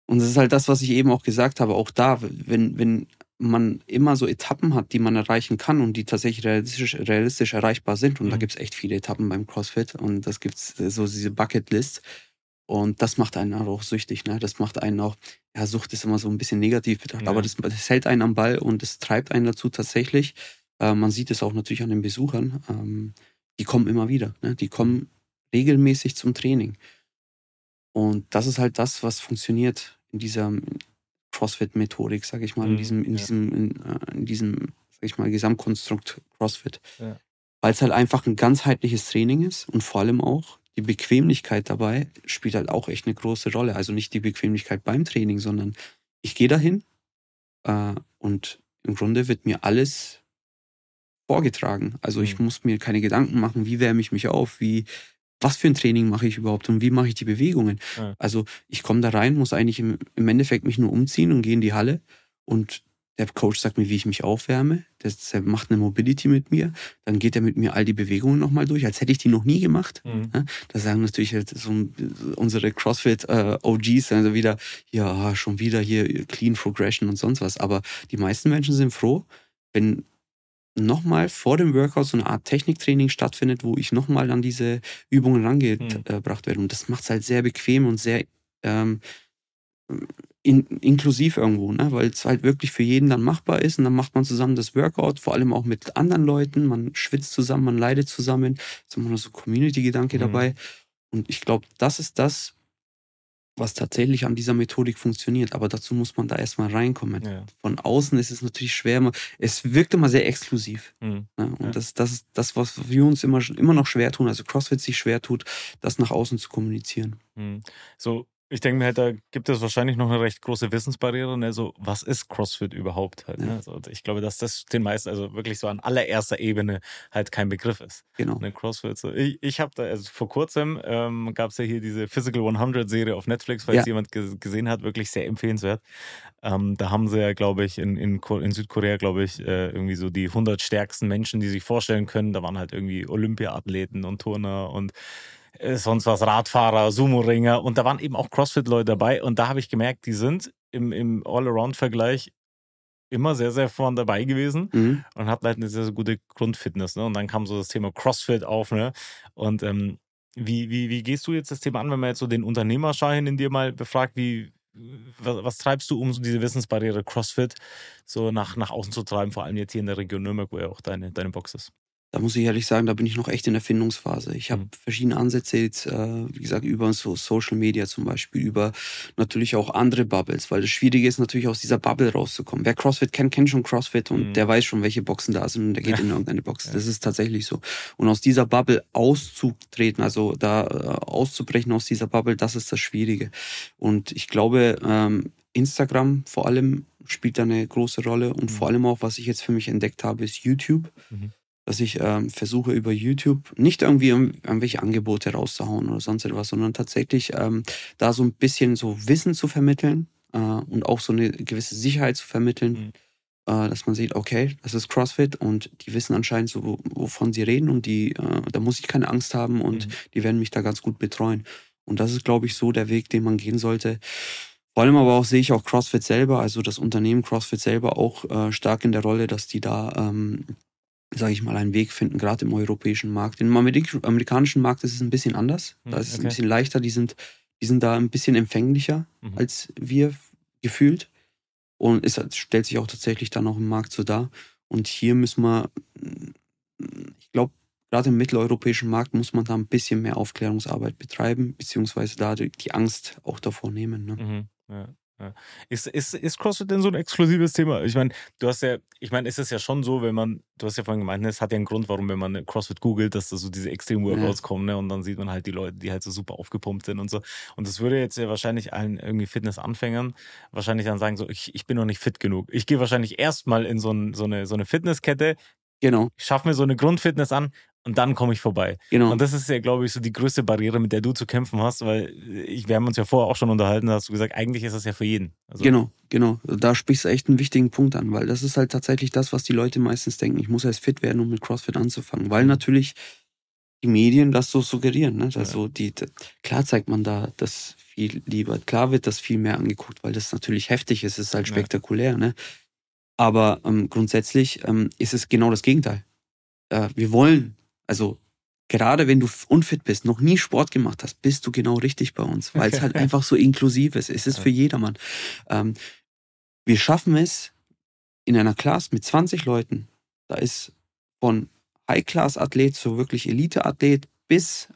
und das ist halt das, was ich eben auch gesagt habe, auch da, wenn, wenn man immer so Etappen hat, die man erreichen kann und die tatsächlich realistisch, realistisch erreichbar sind. Und mhm. da gibt es echt viele Etappen beim CrossFit und das gibt es so diese Bucketlist. Und das macht einen auch süchtig. Ne? Das macht einen auch, ja, Sucht ist immer so ein bisschen negativ betrachtet, ja. aber das, das, hält einen am Ball und es treibt einen dazu tatsächlich. Äh, man sieht es auch natürlich an den Besuchern. Ähm, die kommen immer wieder. Ne? Die kommen regelmäßig zum Training. Und das ist halt das, was funktioniert in dieser, CrossFit-Methodik, sage ich mal, mhm, in diesem, in ja. diesem, in, äh, in, diesem, sag ich mal, Gesamtkonstrukt CrossFit. Ja. Weil es halt einfach ein ganzheitliches Training ist und vor allem auch die Bequemlichkeit dabei spielt halt auch echt eine große Rolle. Also nicht die Bequemlichkeit beim Training, sondern ich gehe dahin äh, und im Grunde wird mir alles vorgetragen. Also ich mhm. muss mir keine Gedanken machen, wie wärme ich mich auf, wie, was für ein Training mache ich überhaupt und wie mache ich die Bewegungen. Ja. Also ich komme da rein, muss eigentlich im, im, Endeffekt mich nur umziehen und gehe in die Halle und der Coach sagt mir, wie ich mich aufwärme. Der macht eine Mobility mit mir. Dann geht er mit mir all die Bewegungen nochmal durch, als hätte ich die noch nie gemacht. Mhm. Da sagen natürlich halt so unsere CrossFit-OGs äh, also wieder, ja, schon wieder hier Clean Progression und sonst was. Aber die meisten Menschen sind froh, wenn nochmal vor dem Workout so eine Art Techniktraining stattfindet, wo ich nochmal an diese Übungen rangebracht werde. Und das macht es halt sehr bequem und sehr ähm, in, inklusiv irgendwo, ne? weil es halt wirklich für jeden dann machbar ist. Und dann macht man zusammen das Workout, vor allem auch mit anderen Leuten. Man schwitzt zusammen, man leidet zusammen. Da ist immer noch so Community-Gedanke mhm. dabei. Und ich glaube, das ist das, was tatsächlich an dieser Methodik funktioniert. Aber dazu muss man da erstmal reinkommen. Ja. Von außen ist es natürlich schwer. Es wirkt immer sehr exklusiv. Mhm. Ja, und ja. das, das ist das, was wir uns immer, immer noch schwer tun, also CrossFit sich schwer tut, das nach außen zu kommunizieren. Mhm. So ich denke mir halt, da gibt es wahrscheinlich noch eine recht große Wissensbarriere. Ne? So, was ist CrossFit überhaupt? Halt, ne? also, ich glaube, dass das den meisten, also wirklich so an allererster Ebene halt kein Begriff ist. Genau. Ne? CrossFit. So. Ich, ich habe da, also vor kurzem ähm, gab es ja hier diese Physical 100 Serie auf Netflix, falls ja. jemand gesehen hat, wirklich sehr empfehlenswert. Ähm, da haben sie ja, glaube ich, in, in, in Südkorea, glaube ich, äh, irgendwie so die 100 stärksten Menschen, die sich vorstellen können. Da waren halt irgendwie Olympia-Athleten und Turner und sonst was Radfahrer, Sumo-Ringer und da waren eben auch CrossFit-Leute dabei und da habe ich gemerkt, die sind im, im All-Around-Vergleich immer sehr, sehr vorn dabei gewesen mhm. und hatten halt eine sehr, sehr gute Grundfitness. Ne? Und dann kam so das Thema CrossFit auf. Ne? Und ähm, wie, wie, wie gehst du jetzt das Thema an, wenn man jetzt so den Unternehmerschein in dir mal befragt, wie, was, was, treibst du, um so diese Wissensbarriere CrossFit so nach, nach außen zu treiben, vor allem jetzt hier in der Region Nürnberg, wo ja auch deine, deine Box ist? Da muss ich ehrlich sagen, da bin ich noch echt in der Findungsphase. Ich habe mhm. verschiedene Ansätze jetzt, äh, wie gesagt, über so Social Media zum Beispiel, über natürlich auch andere Bubbles, weil das Schwierige ist natürlich aus dieser Bubble rauszukommen. Wer CrossFit kennt, kennt schon CrossFit und mhm. der weiß schon, welche Boxen da sind und der geht ja. in irgendeine Box. Das ist tatsächlich so. Und aus dieser Bubble auszutreten, also da äh, auszubrechen aus dieser Bubble, das ist das Schwierige. Und ich glaube, ähm, Instagram vor allem spielt da eine große Rolle und mhm. vor allem auch, was ich jetzt für mich entdeckt habe, ist YouTube. Mhm dass ich ähm, versuche über YouTube nicht irgendwie irgendwelche Angebote rauszuhauen oder sonst etwas, sondern tatsächlich ähm, da so ein bisschen so Wissen zu vermitteln äh, und auch so eine gewisse Sicherheit zu vermitteln, mhm. äh, dass man sieht, okay, das ist CrossFit und die wissen anscheinend so, wovon sie reden und die, äh, da muss ich keine Angst haben und mhm. die werden mich da ganz gut betreuen. Und das ist, glaube ich, so der Weg, den man gehen sollte. Vor allem aber auch sehe ich auch CrossFit selber, also das Unternehmen CrossFit selber auch äh, stark in der Rolle, dass die da ähm, sage ich mal, einen Weg finden, gerade im europäischen Markt. Im amerikanischen Markt ist es ein bisschen anders. Hm, da ist es okay. ein bisschen leichter. Die sind, die sind da ein bisschen empfänglicher mhm. als wir gefühlt. Und es stellt sich auch tatsächlich dann auch im Markt so dar. Und hier müssen wir, ich glaube, gerade im mitteleuropäischen Markt muss man da ein bisschen mehr Aufklärungsarbeit betreiben, beziehungsweise da die Angst auch davor nehmen. Ne? Mhm. Ja. Ist, ist, ist CrossFit denn so ein exklusives Thema? Ich meine, du hast ja, ich meine, ist es ja schon so, wenn man, du hast ja vorhin gemeint, ne, es hat ja einen Grund, warum, wenn man CrossFit googelt, dass da so diese extremen Workouts ja. kommen, ne? Und dann sieht man halt die Leute, die halt so super aufgepumpt sind und so. Und das würde jetzt ja wahrscheinlich allen irgendwie Fitnessanfängern wahrscheinlich dann sagen, so, ich, ich bin noch nicht fit genug. Ich gehe wahrscheinlich erstmal in so, ein, so, eine, so eine Fitnesskette, Genau. Ich schaffe mir so eine Grundfitness an und dann komme ich vorbei. Genau. Und das ist ja, glaube ich, so die größte Barriere, mit der du zu kämpfen hast, weil ich, wir haben uns ja vorher auch schon unterhalten, da hast du gesagt, eigentlich ist das ja für jeden. Also genau, genau. Da sprichst du echt einen wichtigen Punkt an, weil das ist halt tatsächlich das, was die Leute meistens denken. Ich muss erst fit werden, um mit CrossFit anzufangen, weil natürlich die Medien das so suggerieren. Ne? Also ja. die, klar zeigt man da das viel lieber. Klar wird das viel mehr angeguckt, weil das natürlich heftig ist, es ist halt spektakulär. Ja. Ne? Aber ähm, grundsätzlich ähm, ist es genau das Gegenteil. Äh, wir wollen also gerade wenn du unfit bist, noch nie Sport gemacht hast, bist du genau richtig bei uns, weil es halt einfach so inklusiv ist. Es ist für jedermann. Ähm, wir schaffen es in einer Class mit 20 Leuten. Da ist von High-Class-Athlet zu wirklich Elite-Athlet bis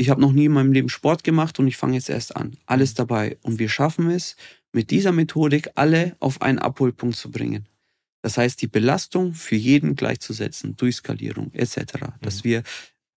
ich habe noch nie in meinem Leben Sport gemacht und ich fange jetzt erst an. Alles mhm. dabei. Und wir schaffen es, mit dieser Methodik alle auf einen Abholpunkt zu bringen. Das heißt, die Belastung für jeden gleichzusetzen durch Skalierung etc. Mhm. Dass wir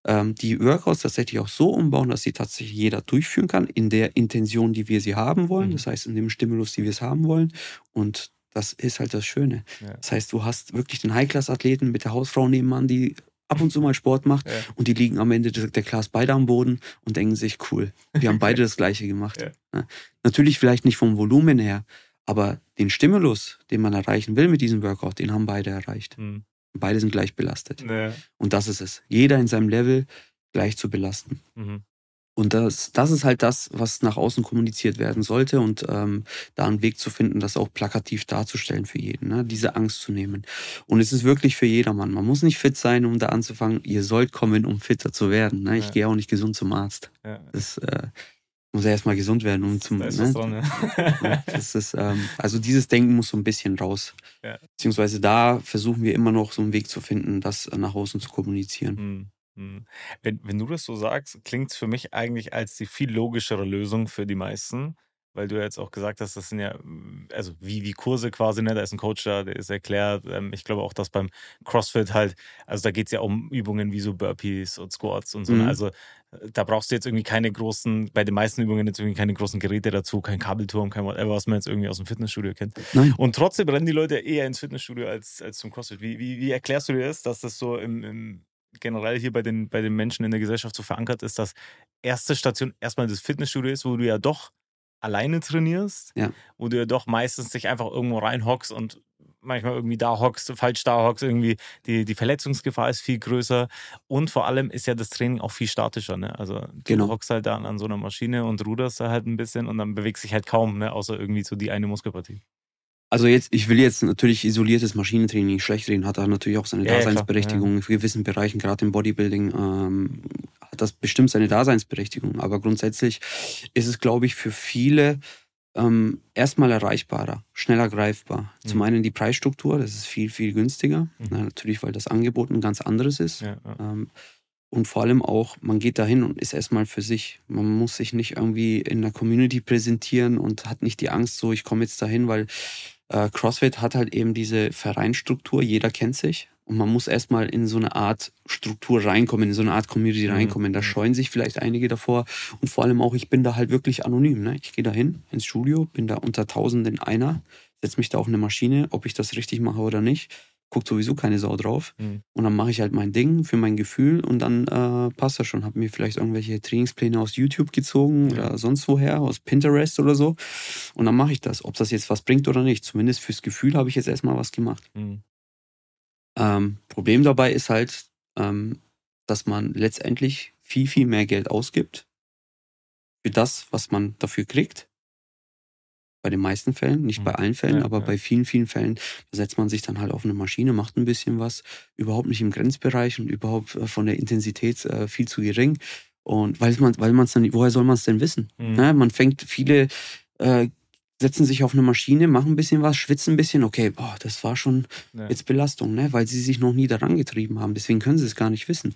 ähm, die Workouts tatsächlich auch so umbauen, dass sie tatsächlich jeder durchführen kann, in der Intention, die wir sie haben wollen. Mhm. Das heißt, in dem Stimulus, die wir es haben wollen. Und das ist halt das Schöne. Ja. Das heißt, du hast wirklich den High-Class-Athleten mit der Hausfrau nebenan, die ab und zu mal Sport macht ja. und die liegen am Ende der Class beide am Boden und denken sich, cool, wir haben beide das Gleiche gemacht. Ja. Natürlich vielleicht nicht vom Volumen her, aber den Stimulus, den man erreichen will mit diesem Workout, den haben beide erreicht. Mhm. Beide sind gleich belastet. Ja. Und das ist es. Jeder in seinem Level gleich zu belasten. Mhm. Und das, das ist halt das, was nach außen kommuniziert werden sollte und ähm, da einen Weg zu finden, das auch plakativ darzustellen für jeden, ne? diese Angst zu nehmen. Und es ist wirklich für jedermann. Man muss nicht fit sein, um da anzufangen. Ihr sollt kommen, um fitter zu werden. Ne? Ich ja. gehe auch nicht gesund zum Arzt. Ja. Das, äh, muss er erstmal gesund werden, um zum. Da ist ne? dran, ja. das ist, ähm, also dieses Denken muss so ein bisschen raus. Ja. Beziehungsweise da versuchen wir immer noch so einen Weg zu finden, das nach außen zu kommunizieren. Hm. hm. Wenn, wenn du das so sagst, klingt es für mich eigentlich als die viel logischere Lösung für die meisten weil du ja jetzt auch gesagt hast, das sind ja, also wie, wie Kurse quasi, ne? Da ist ein Coach da, der ist erklärt. Ähm, ich glaube auch, dass beim CrossFit halt, also da geht es ja um Übungen wie so Burpees und Squats und so. Ne? Mhm. Also da brauchst du jetzt irgendwie keine großen, bei den meisten Übungen jetzt irgendwie keine großen Geräte dazu, kein Kabelturm, kein whatever, was man jetzt irgendwie aus dem Fitnessstudio kennt. Nein. Und trotzdem rennen die Leute eher ins Fitnessstudio als, als zum CrossFit. Wie, wie, wie erklärst du dir das, dass das so im, im generell hier bei den, bei den Menschen in der Gesellschaft so verankert ist, dass erste Station erstmal das Fitnessstudio ist, wo du ja doch alleine trainierst, ja. wo du ja doch meistens dich einfach irgendwo reinhockst und manchmal irgendwie da hockst, falsch da hockst, irgendwie die, die Verletzungsgefahr ist viel größer und vor allem ist ja das Training auch viel statischer. Ne? Also du genau. hockst halt da an so einer Maschine und ruderst da halt ein bisschen und dann bewegst dich halt kaum, ne? außer irgendwie so die eine Muskelpartie. Also jetzt, ich will jetzt natürlich isoliertes Maschinentraining schlecht reden, hat da natürlich auch seine ja, Daseinsberechtigung ja, in gewissen Bereichen, gerade im Bodybuilding ähm, hat das bestimmt seine Daseinsberechtigung. Aber grundsätzlich ist es, glaube ich, für viele ähm, erstmal erreichbarer, schneller greifbar. Mhm. Zum einen die Preisstruktur, das ist viel, viel günstiger. Mhm. Na, natürlich, weil das Angebot ein ganz anderes ist. Ja, ja. Ähm, und vor allem auch, man geht dahin und ist erstmal für sich. Man muss sich nicht irgendwie in der Community präsentieren und hat nicht die Angst, so ich komme jetzt dahin, weil äh, CrossFit hat halt eben diese Vereinsstruktur, jeder kennt sich. Und man muss erstmal in so eine Art Struktur reinkommen, in so eine Art Community Mhm. reinkommen. Da Mhm. scheuen sich vielleicht einige davor. Und vor allem auch, ich bin da halt wirklich anonym. Ne? Ich gehe da hin ins Studio, bin da unter Tausenden einer, setze mich da auf eine Maschine, ob ich das richtig mache oder nicht. Guckt sowieso keine Sau drauf. Mhm. Und dann mache ich halt mein Ding für mein Gefühl und dann äh, passt das schon. Hab mir vielleicht irgendwelche Trainingspläne aus YouTube gezogen Ja. oder sonst woher, aus Pinterest oder so. Und dann mache ich das. Ob das jetzt was bringt oder nicht. Zumindest fürs Gefühl habe ich jetzt erstmal was gemacht. Mhm. Ähm, Problem dabei ist halt, ähm, dass man letztendlich viel, viel mehr Geld ausgibt für das, was man dafür kriegt. Bei den meisten Fällen, nicht Mhm. bei allen Fällen, Ja, aber ja. bei vielen, vielen Fällen setzt man sich dann halt auf eine Maschine, macht ein bisschen was, überhaupt nicht im Grenzbereich und überhaupt äh, von der Intensität äh, viel zu gering. Und weil man, weil man es dann, woher soll man es denn wissen? Mhm. Ne? Man fängt viele, äh, setzen sich auf eine Maschine, machen ein bisschen was, schwitzen ein bisschen, okay, boah, das war schon Ja. jetzt Belastung, ne? weil sie sich noch nie daran getrieben haben. Deswegen können sie es gar nicht wissen.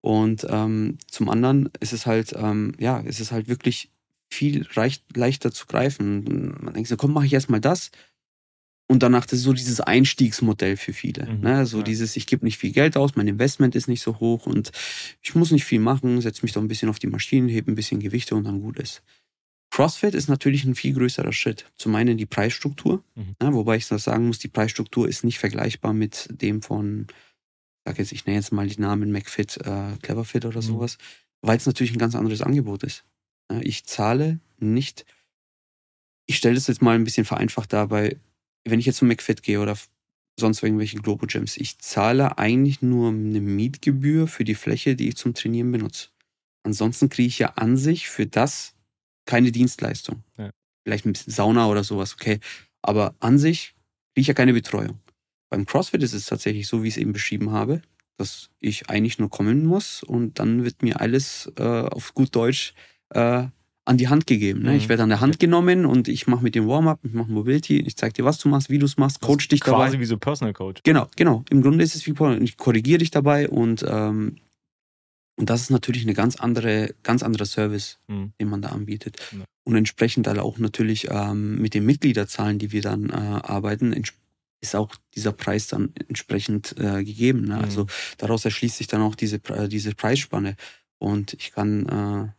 Und ähm, zum anderen ist es halt, ähm, ja, ist es halt wirklich viel reich, leichter zu greifen. Man denkt so, komm, mache ich erstmal das. Und danach das ist so dieses Einstiegsmodell für viele. Mhm, Ne? So ja. dieses, ich gebe nicht viel Geld aus, mein Investment ist nicht so hoch und ich muss nicht viel machen, setze mich doch ein bisschen auf die Maschinen, hebe ein bisschen Gewichte und dann gut ist. CrossFit ist natürlich ein viel größerer Schritt. Zum einen die Preisstruktur, Mhm. ne? wobei ich sagen muss, die Preisstruktur ist nicht vergleichbar mit dem von, ich sag jetzt, ich nenne jetzt mal die Namen McFit, äh, Cleverfit oder Mhm. sowas, weil es natürlich ein ganz anderes Angebot ist. Ja, Ich zahle nicht, ich stelle das jetzt mal ein bisschen vereinfacht dar, weil wenn ich jetzt zum McFit gehe oder sonst irgendwelche Globo Gyms, ich zahle eigentlich nur eine Mietgebühr für die Fläche, die ich zum Trainieren benutze. Ansonsten kriege ich ja an sich für das keine Dienstleistung. Ja. Vielleicht ein bisschen Sauna oder sowas, okay. Aber an sich kriege ich ja keine Betreuung. Beim CrossFit ist es tatsächlich so, wie ich es eben beschrieben habe, dass ich eigentlich nur kommen muss und dann wird mir alles äh, auf gut Deutsch äh, an die Hand gegeben. Ne? Mhm. Ich werde an der Hand genommen und ich mache mit dem Warm-up, ich mache Mobility, ich zeige dir, was du machst, wie du es machst, coach dich dabei. Quasi wie so Personal Coach. Genau, genau. Im Grunde ist es wie Porno. Ich korrigiere dich dabei und, ähm, und das ist natürlich eine ganz andere, ganz anderer Service, Mhm. den man da anbietet. Ja. Und entsprechend dann auch natürlich ähm, mit den Mitgliederzahlen, die wir dann äh, arbeiten, ist auch dieser Preis dann entsprechend äh, gegeben. Ne? Mhm. Also daraus erschließt sich dann auch diese, Pre- diese Preisspanne. Und ich kann, äh, kann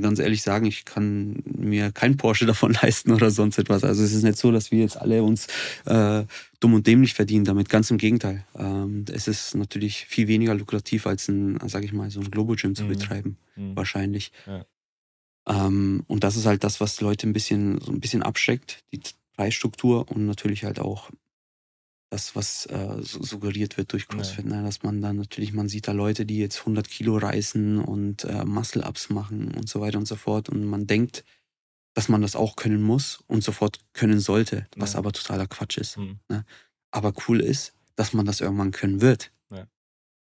ganz ehrlich sagen, ich kann mir kein Porsche davon leisten oder sonst etwas. Also es ist nicht so, dass wir jetzt alle uns äh, dumm und dämlich verdienen damit. Ganz im Gegenteil. Ähm, es ist natürlich viel weniger lukrativ als ein, sag ich mal, so ein Globo Gym zu Mhm. betreiben, Mhm. wahrscheinlich. Ja. Ähm, und das ist halt das, was Leute ein bisschen so ein bisschen abschreckt, die Preisstruktur und natürlich halt auch das, was äh, su- suggeriert wird durch CrossFit, ne? dass man dann natürlich, man sieht da Leute, die jetzt 100 Kilo reißen und äh, Muscle-Ups machen und so weiter und so fort und man denkt, dass man das auch können muss und sofort können sollte, was Ja. aber totaler Quatsch ist. Mhm. Aber cool ist, dass man das irgendwann können wird.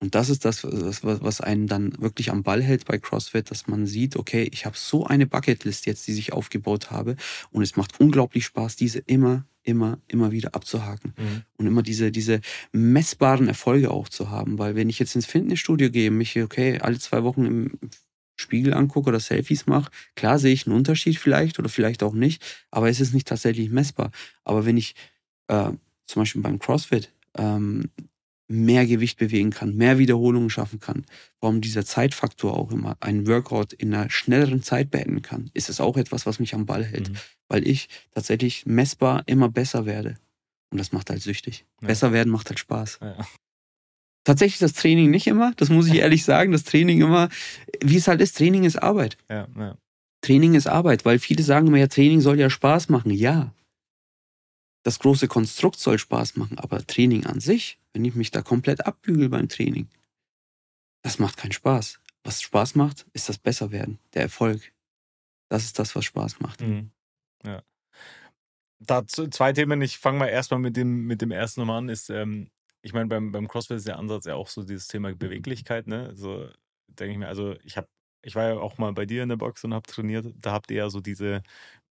Und das ist das, was, was einen dann wirklich am Ball hält bei CrossFit, dass man sieht, okay, ich habe so eine Bucketlist jetzt, die ich aufgebaut habe und es macht unglaublich Spaß, diese immer, immer, immer wieder abzuhaken Mhm. und immer diese, diese messbaren Erfolge auch zu haben. Weil wenn ich jetzt ins Fitnessstudio gehe, mich, okay, alle zwei Wochen im Spiegel angucke oder Selfies mache, klar sehe ich einen Unterschied vielleicht oder vielleicht auch nicht, aber es ist nicht tatsächlich messbar. Aber wenn ich äh, zum Beispiel beim CrossFit ähm, mehr Gewicht bewegen kann, mehr Wiederholungen schaffen kann, warum dieser Zeitfaktor auch immer einen Workout in einer schnelleren Zeit beenden kann, ist es auch etwas, was mich am Ball hält Mhm. weil ich tatsächlich messbar immer besser werde. Und das macht halt süchtig. Ja. Besser werden macht halt Spaß. Ja. Tatsächlich das Training nicht immer, das muss ich ehrlich sagen. Das Training immer, wie es halt ist, Training ist Arbeit. Ja. Training ist Arbeit, weil viele sagen immer, ja, Training soll ja Spaß machen. Ja, das große Konstrukt soll Spaß machen, aber Training an sich, wenn ich mich da komplett abbügel beim Training, das macht keinen Spaß. Was Spaß macht, ist das Besserwerden, der Erfolg. Das ist das, was Spaß macht. Mhm. Ja. Dazu zwei Themen. Ich fange mal erstmal mit dem, mit dem ersten nochmal an. Ist, ähm, ich meine, beim, beim CrossFit ist der Ansatz ja auch so dieses Thema Beweglichkeit. Ne? Also denke ich mir, also ich habe, ich war ja auch mal bei dir in der Box und habe trainiert. Da habt ihr ja so diese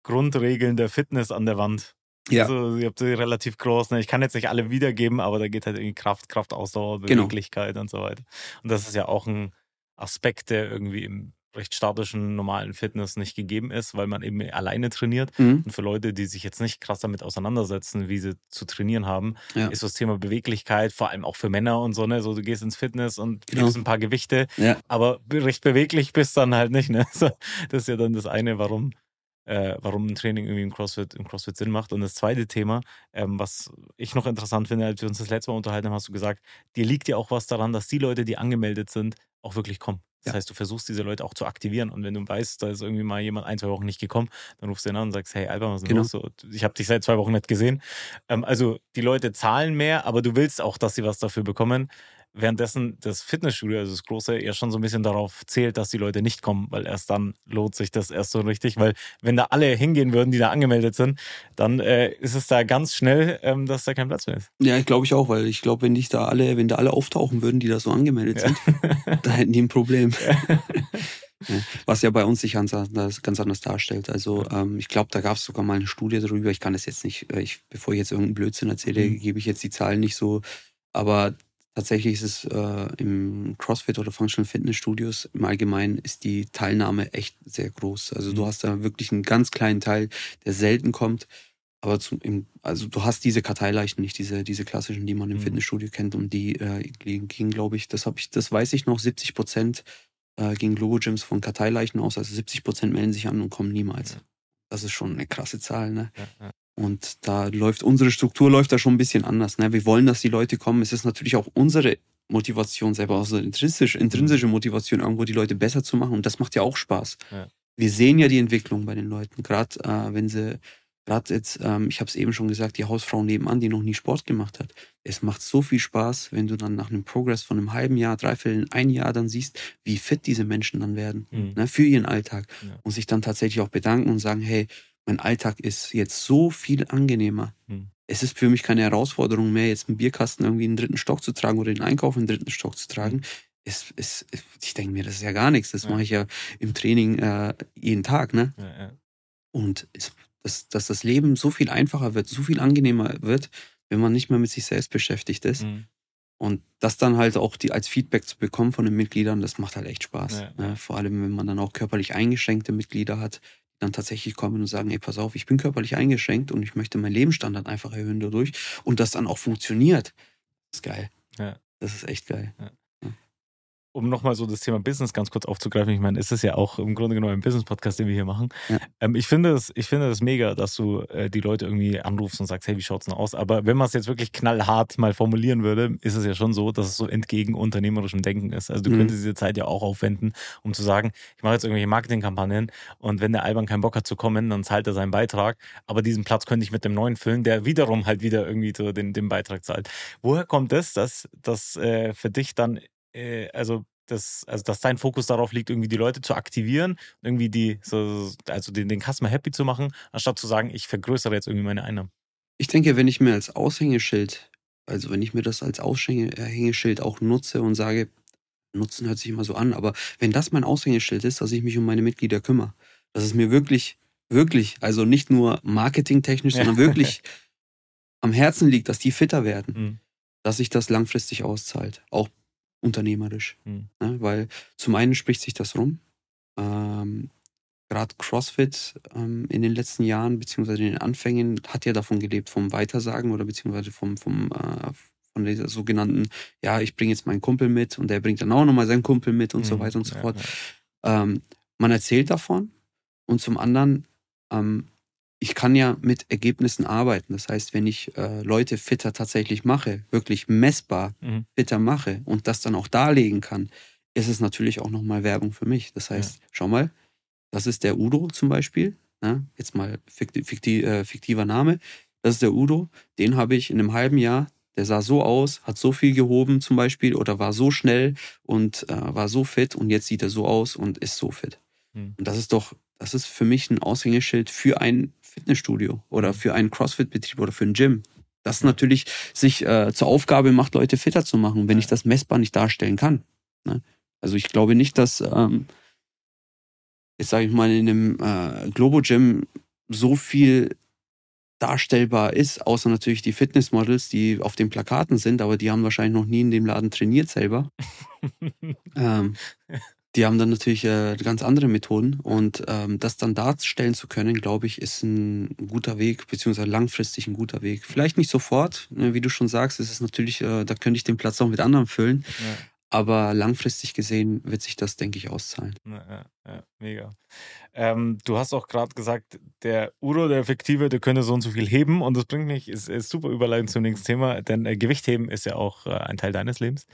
Grundregeln der Fitness an der Wand. Ja. Also, ihr habt sie relativ groß. Ne? Ich kann jetzt nicht alle wiedergeben, aber da geht halt irgendwie Kraft, Kraftausdauer, genau. Beweglichkeit genau. und so weiter. Und das ist ja auch ein Aspekt, der irgendwie im recht statischen, normalen Fitness nicht gegeben ist, weil man eben alleine trainiert. Mhm. Und für Leute, die sich jetzt nicht krass damit auseinandersetzen, wie sie zu trainieren haben, ja. ist das Thema Beweglichkeit, vor allem auch für Männer und so, ne? So, du gehst ins Fitness und genau. gibst ein paar Gewichte, ja. aber recht beweglich bist dann halt nicht, ne? So, das ist ja dann das eine, warum äh, warum ein Training irgendwie im CrossFit, im CrossFit Sinn macht. Und das zweite Thema, ähm, was ich noch interessant finde, als wir uns das letzte Mal unterhalten haben, hast du gesagt, dir liegt ja auch was daran, dass die Leute, die angemeldet sind, auch wirklich kommen. Das ja. heißt, du versuchst diese Leute auch zu aktivieren. Und wenn du weißt, da ist irgendwie mal jemand ein, zwei Wochen nicht gekommen, dann rufst du ihn an und sagst, hey Alba, was ist genau. So, ich habe dich seit zwei Wochen nicht gesehen. Ähm, also die Leute zahlen mehr, aber du willst auch, dass sie was dafür bekommen währenddessen das Fitnessstudio, also das große, ja schon so ein bisschen darauf zählt, dass die Leute nicht kommen, weil erst dann lohnt sich das erst so richtig, weil wenn da alle hingehen würden, die da angemeldet sind, dann äh, ist es da ganz schnell, ähm, dass da kein Platz mehr ist. Ja, glaube ich auch, weil ich glaube, wenn nicht da alle, wenn da alle auftauchen würden, die da so angemeldet ja. sind, da hätten die ein Problem. Ja. Was ja bei uns sich ganz anders, ganz anders darstellt. Also ähm, ich glaube, da gab es sogar mal eine Studie darüber. Ich kann das jetzt nicht, äh, ich, bevor ich jetzt irgendeinen Blödsinn erzähle, mhm. gebe ich jetzt die Zahlen nicht so. Aber Tatsächlich ist es äh, im CrossFit oder Functional Fitness Studios im Allgemeinen ist die Teilnahme echt sehr groß. Also du mhm. hast da wirklich einen ganz kleinen Teil, der selten kommt. Aber zum, im, also du hast diese Karteileichen nicht, diese, diese klassischen, die man im mhm. Fitnessstudio kennt. Und die äh, gingen, glaube ich, das habe ich, das weiß ich noch, 70 Prozent äh, gegen Globo-Gyms von Karteileichen aus. Also 70 Prozent melden sich an und kommen niemals. Ja. Das ist schon eine krasse Zahl, ne? Ja, ja. Und da läuft unsere Struktur läuft da schon ein bisschen anders. Ne? Wir wollen, dass die Leute kommen. Es ist natürlich auch unsere Motivation selber, also intrinsische, intrinsische Motivation, irgendwo die Leute besser zu machen. Und das macht ja auch Spaß. Ja. Wir sehen ja die Entwicklung bei den Leuten. Gerade äh, wenn sie, gerade jetzt, ähm, ich habe es eben schon gesagt, die Hausfrau nebenan, die noch nie Sport gemacht hat. Es macht so viel Spaß, wenn du dann nach einem Progress von einem halben Jahr, dreiviertel, ein Jahr dann siehst, wie fit diese Menschen dann werden mhm. ne, für ihren Alltag. Ja. Und sich dann tatsächlich auch bedanken und sagen, hey, mein Alltag ist jetzt so viel angenehmer. Hm. Es ist für mich keine Herausforderung mehr, jetzt einen Bierkasten irgendwie in den dritten Stock zu tragen oder den Einkauf in den dritten Stock zu tragen. Hm. Es, es, ich denke mir, das ist ja gar nichts. Das ja. mache ich ja im Training äh, jeden Tag. Ne? Ja, ja. Und es, dass, dass das Leben so viel einfacher wird, so viel angenehmer wird, wenn man nicht mehr mit sich selbst beschäftigt ist. Mhm. Und das dann halt auch die, als Feedback zu bekommen von den Mitgliedern, das macht halt echt Spaß. Ne? Vor allem, wenn man dann auch körperlich eingeschränkte Mitglieder hat, dann tatsächlich kommen und sagen, ey, pass auf, ich bin körperlich eingeschränkt und ich möchte meinen Lebensstandard einfach erhöhen dadurch und das dann auch funktioniert. Das ist geil. Ja. Das ist echt geil. Ja um nochmal so das Thema Business ganz kurz aufzugreifen, ich meine, es ist ja auch im Grunde genommen ein Business-Podcast, den wir hier machen. Ja. Ähm, ich, finde das, ich finde das mega, dass du äh, die Leute irgendwie anrufst und sagst, hey, wie schaut es denn aus? Aber wenn man es jetzt wirklich knallhart mal formulieren würde, ist es ja schon so, dass es so entgegen unternehmerischem Denken ist. Also du mhm. könntest diese Zeit ja auch aufwenden, um zu sagen, ich mache jetzt irgendwelche Marketingkampagnen und wenn der Alban keinen Bock hat zu kommen, dann zahlt er seinen Beitrag. Aber diesen Platz könnte ich mit dem neuen füllen, der wiederum halt wieder irgendwie so den, den Beitrag zahlt. Woher kommt es, dass das äh, für dich dann äh, also dass, also dass dein Fokus darauf liegt, irgendwie die Leute zu aktivieren, irgendwie die, so, also den, den Customer happy zu machen, anstatt zu sagen, ich vergrößere jetzt irgendwie meine Einnahmen. Ich denke, wenn ich mir als Aushängeschild, also wenn ich mir das als Aushängeschild auch nutze und sage, Nutzen hört sich immer so an, aber wenn das mein Aushängeschild ist, dass ich mich um meine Mitglieder kümmere, dass es mir wirklich, wirklich, also nicht nur marketingtechnisch, sondern wirklich am Herzen liegt, dass die fitter werden, mhm. dass sich das langfristig auszahlt. Auch unternehmerisch. Mhm. Ne? Weil zum einen spricht sich das rum. Ähm, Gerade CrossFit ähm, in den letzten Jahren, beziehungsweise in den Anfängen, hat ja davon gelebt, vom Weitersagen oder beziehungsweise vom, vom äh, von dieser sogenannten, ja, ich bringe jetzt meinen Kumpel mit und der bringt dann auch nochmal seinen Kumpel mit und mhm. so weiter und so ja, fort. Ja. Ähm, man erzählt davon und zum anderen ähm, ich kann ja mit Ergebnissen arbeiten. Das heißt, wenn ich äh, Leute fitter tatsächlich mache, wirklich messbar mhm. fitter mache und das dann auch darlegen kann, ist es natürlich auch nochmal Werbung für mich. Das heißt, ja. schau mal, das ist der Udo zum Beispiel. Ne? Jetzt mal fikti fikti äh, fiktiver Name. Das ist der Udo. Den habe ich in einem halben Jahr, der sah so aus, hat so viel gehoben zum Beispiel oder war so schnell und äh, war so fit und jetzt sieht er so aus und ist so fit. Mhm. Und das ist doch, das ist für mich ein Aushängeschild für ein Fitnessstudio oder für einen CrossFit-Betrieb oder für ein Gym. Das natürlich sich äh, zur Aufgabe macht, Leute fitter zu machen, wenn ich das messbar nicht darstellen kann. Ne? Also ich glaube nicht, dass, ähm, jetzt sage ich mal, in einem äh, Globo-Gym so viel darstellbar ist, außer natürlich die Fitnessmodels, die auf den Plakaten sind, aber die haben wahrscheinlich noch nie in dem Laden trainiert selber. ähm, die haben dann natürlich äh, ganz andere Methoden und ähm, das dann darstellen zu können, glaube ich, ist ein guter Weg, beziehungsweise langfristig ein guter Weg. Vielleicht nicht sofort, ne, wie du schon sagst, ist es natürlich, äh, da könnte ich den Platz auch mit anderen füllen. Aber langfristig gesehen wird sich das, denke ich, auszahlen. Ja, ja, mega. Ähm, du hast auch gerade gesagt, der Uro, der Effektive, der könnte so und so viel heben und das bringt mich, ist, ist super überleitend zum nächsten Thema, denn äh, Gewichtheben ist ja auch äh, ein Teil deines Lebens.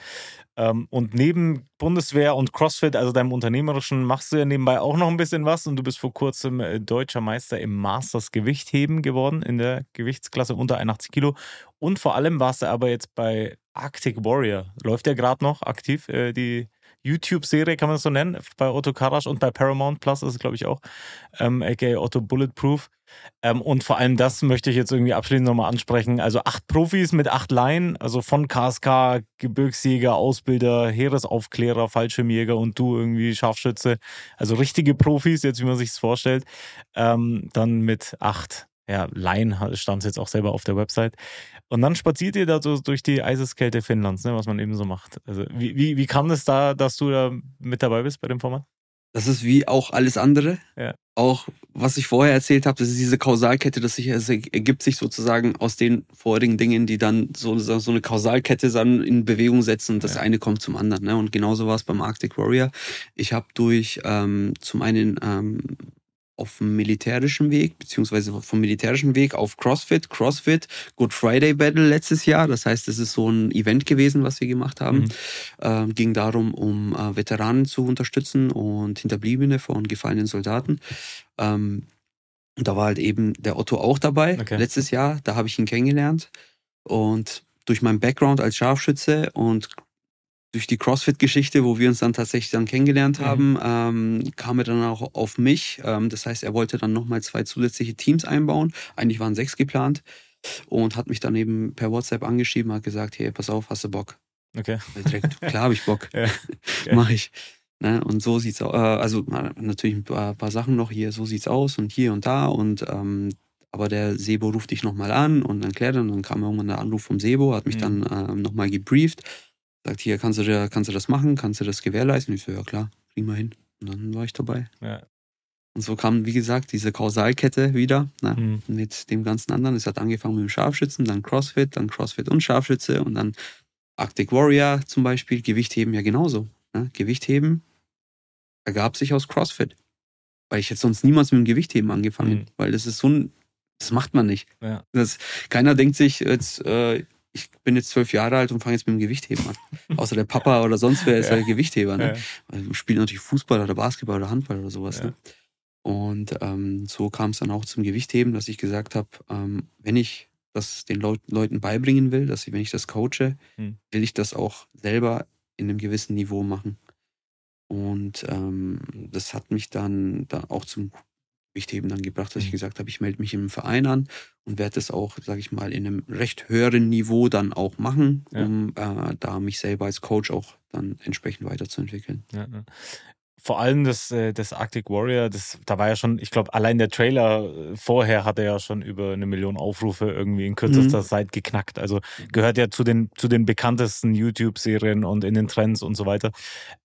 Ähm, und neben Bundeswehr und CrossFit, also deinem Unternehmerischen, machst du ja nebenbei auch noch ein bisschen was und du bist vor kurzem äh, deutscher Meister im Masters Gewichtheben geworden in der Gewichtsklasse unter 81 Kilo. Und vor allem warst du aber jetzt bei Arctic Warrior. Läuft der gerade noch aktiv, äh, die YouTube-Serie, kann man das so nennen, bei Otto Karasch und bei Paramount Plus ist es, glaube ich, auch, ähm, aka Otto Bulletproof. Ähm, und vor allem das möchte ich jetzt irgendwie abschließend nochmal ansprechen. Also acht Profis mit acht Laien, also von KSK, Gebirgsjäger, Ausbilder, Heeresaufklärer, Fallschirmjäger und du irgendwie Scharfschütze. Also richtige Profis, jetzt wie man sich es vorstellt. Ähm, dann mit acht ja, Laien stand es jetzt auch selber auf der Website. Und dann spaziert ihr da so durch die Eiseskälte Finnlands, ne, was man eben so macht. Also wie, wie, wie kam es da, dass du da mit dabei bist bei dem Format? Das ist wie auch alles andere. Ja. Auch was ich vorher erzählt habe, das ist diese Kausalkette, das sich, es ergibt sich sozusagen aus den vorigen Dingen, die dann so, so eine Kausalkette dann in Bewegung setzen und das ja. eine kommt zum anderen. Ne? Und genauso war es beim Arctic Warrior. Ich habe durch ähm, zum einen ähm, auf dem militärischen Weg, beziehungsweise vom militärischen Weg auf CrossFit. CrossFit, Good Friday Battle letztes Jahr. Das heißt, es ist so ein Event gewesen, was wir gemacht haben. Mhm. Ähm, ging darum, um äh, Veteranen zu unterstützen und Hinterbliebene von gefallenen Soldaten. Ähm, da war halt eben der Otto auch dabei okay. letztes Jahr. Da habe ich ihn kennengelernt. Und durch meinen Background als Scharfschütze und durch die CrossFit-Geschichte, wo wir uns dann tatsächlich dann kennengelernt mhm. haben, ähm, kam er dann auch auf mich. Ähm, das heißt, er wollte dann nochmal zwei zusätzliche Teams einbauen. Eigentlich waren sechs geplant und hat mich dann eben per WhatsApp angeschrieben, hat gesagt, hey, pass auf, hast du Bock? Okay. Direkt, klar habe ich Bock. ja. okay. Mach ich. Ne? Und so sieht's aus. Äh, also natürlich ein paar, paar, Sachen noch hier, so sieht's aus und hier und da und ähm, aber der Sebo ruft dich nochmal an und dann klärt er und dann kam irgendwann der Anruf vom Sebo, hat mich mhm. dann ähm, nochmal gebrieft sagt, hier, kannst du, dir, kannst du das machen? Kannst du das gewährleisten? ich so, ja klar, kriegen wir hin. Und dann war ich dabei. Ja. Und so kam, wie gesagt, diese Kausalkette wieder ne, mhm. mit dem ganzen anderen. Es hat angefangen mit dem Scharfschützen, dann Crossfit, dann Crossfit und Scharfschütze und dann Arctic Warrior zum Beispiel, Gewichtheben ja genauso. Ne? Gewichtheben ergab sich aus Crossfit. Weil ich jetzt sonst niemals mit dem Gewichtheben angefangen, mhm. weil das ist so ein, das macht man nicht. Ja. Das, keiner denkt sich jetzt, äh, ich bin jetzt zwölf Jahre alt und fange jetzt mit dem Gewichtheben an. Außer der Papa oder sonst wer ist ja. Gewichtheber. Ne? Ja. Also spielt natürlich Fußball oder Basketball oder Handball oder sowas. Ja. Ne? Und ähm, so kam es dann auch zum Gewichtheben, dass ich gesagt habe, ähm, wenn ich das den Leut Leuten beibringen will, dass ich, wenn ich das coache, hm. will ich das auch selber in einem gewissen Niveau machen. Und ähm, das hat mich dann da auch zum Gewichtheben dann gebracht, dass ich mhm. gesagt habe, ich melde mich im Verein an und werde das auch, sage ich mal, in einem recht höheren Niveau dann auch machen, um ja. äh, da mich selber als Coach auch dann entsprechend weiterzuentwickeln. Ja vor allem das, äh, das Arctic Warrior, das, da war ja schon, ich glaube, allein der Trailer äh, vorher hat er ja schon über eine Million Aufrufe irgendwie in kürzester mhm. Zeit geknackt. Also gehört ja zu den, zu den bekanntesten YouTube-Serien und in den Trends und so weiter.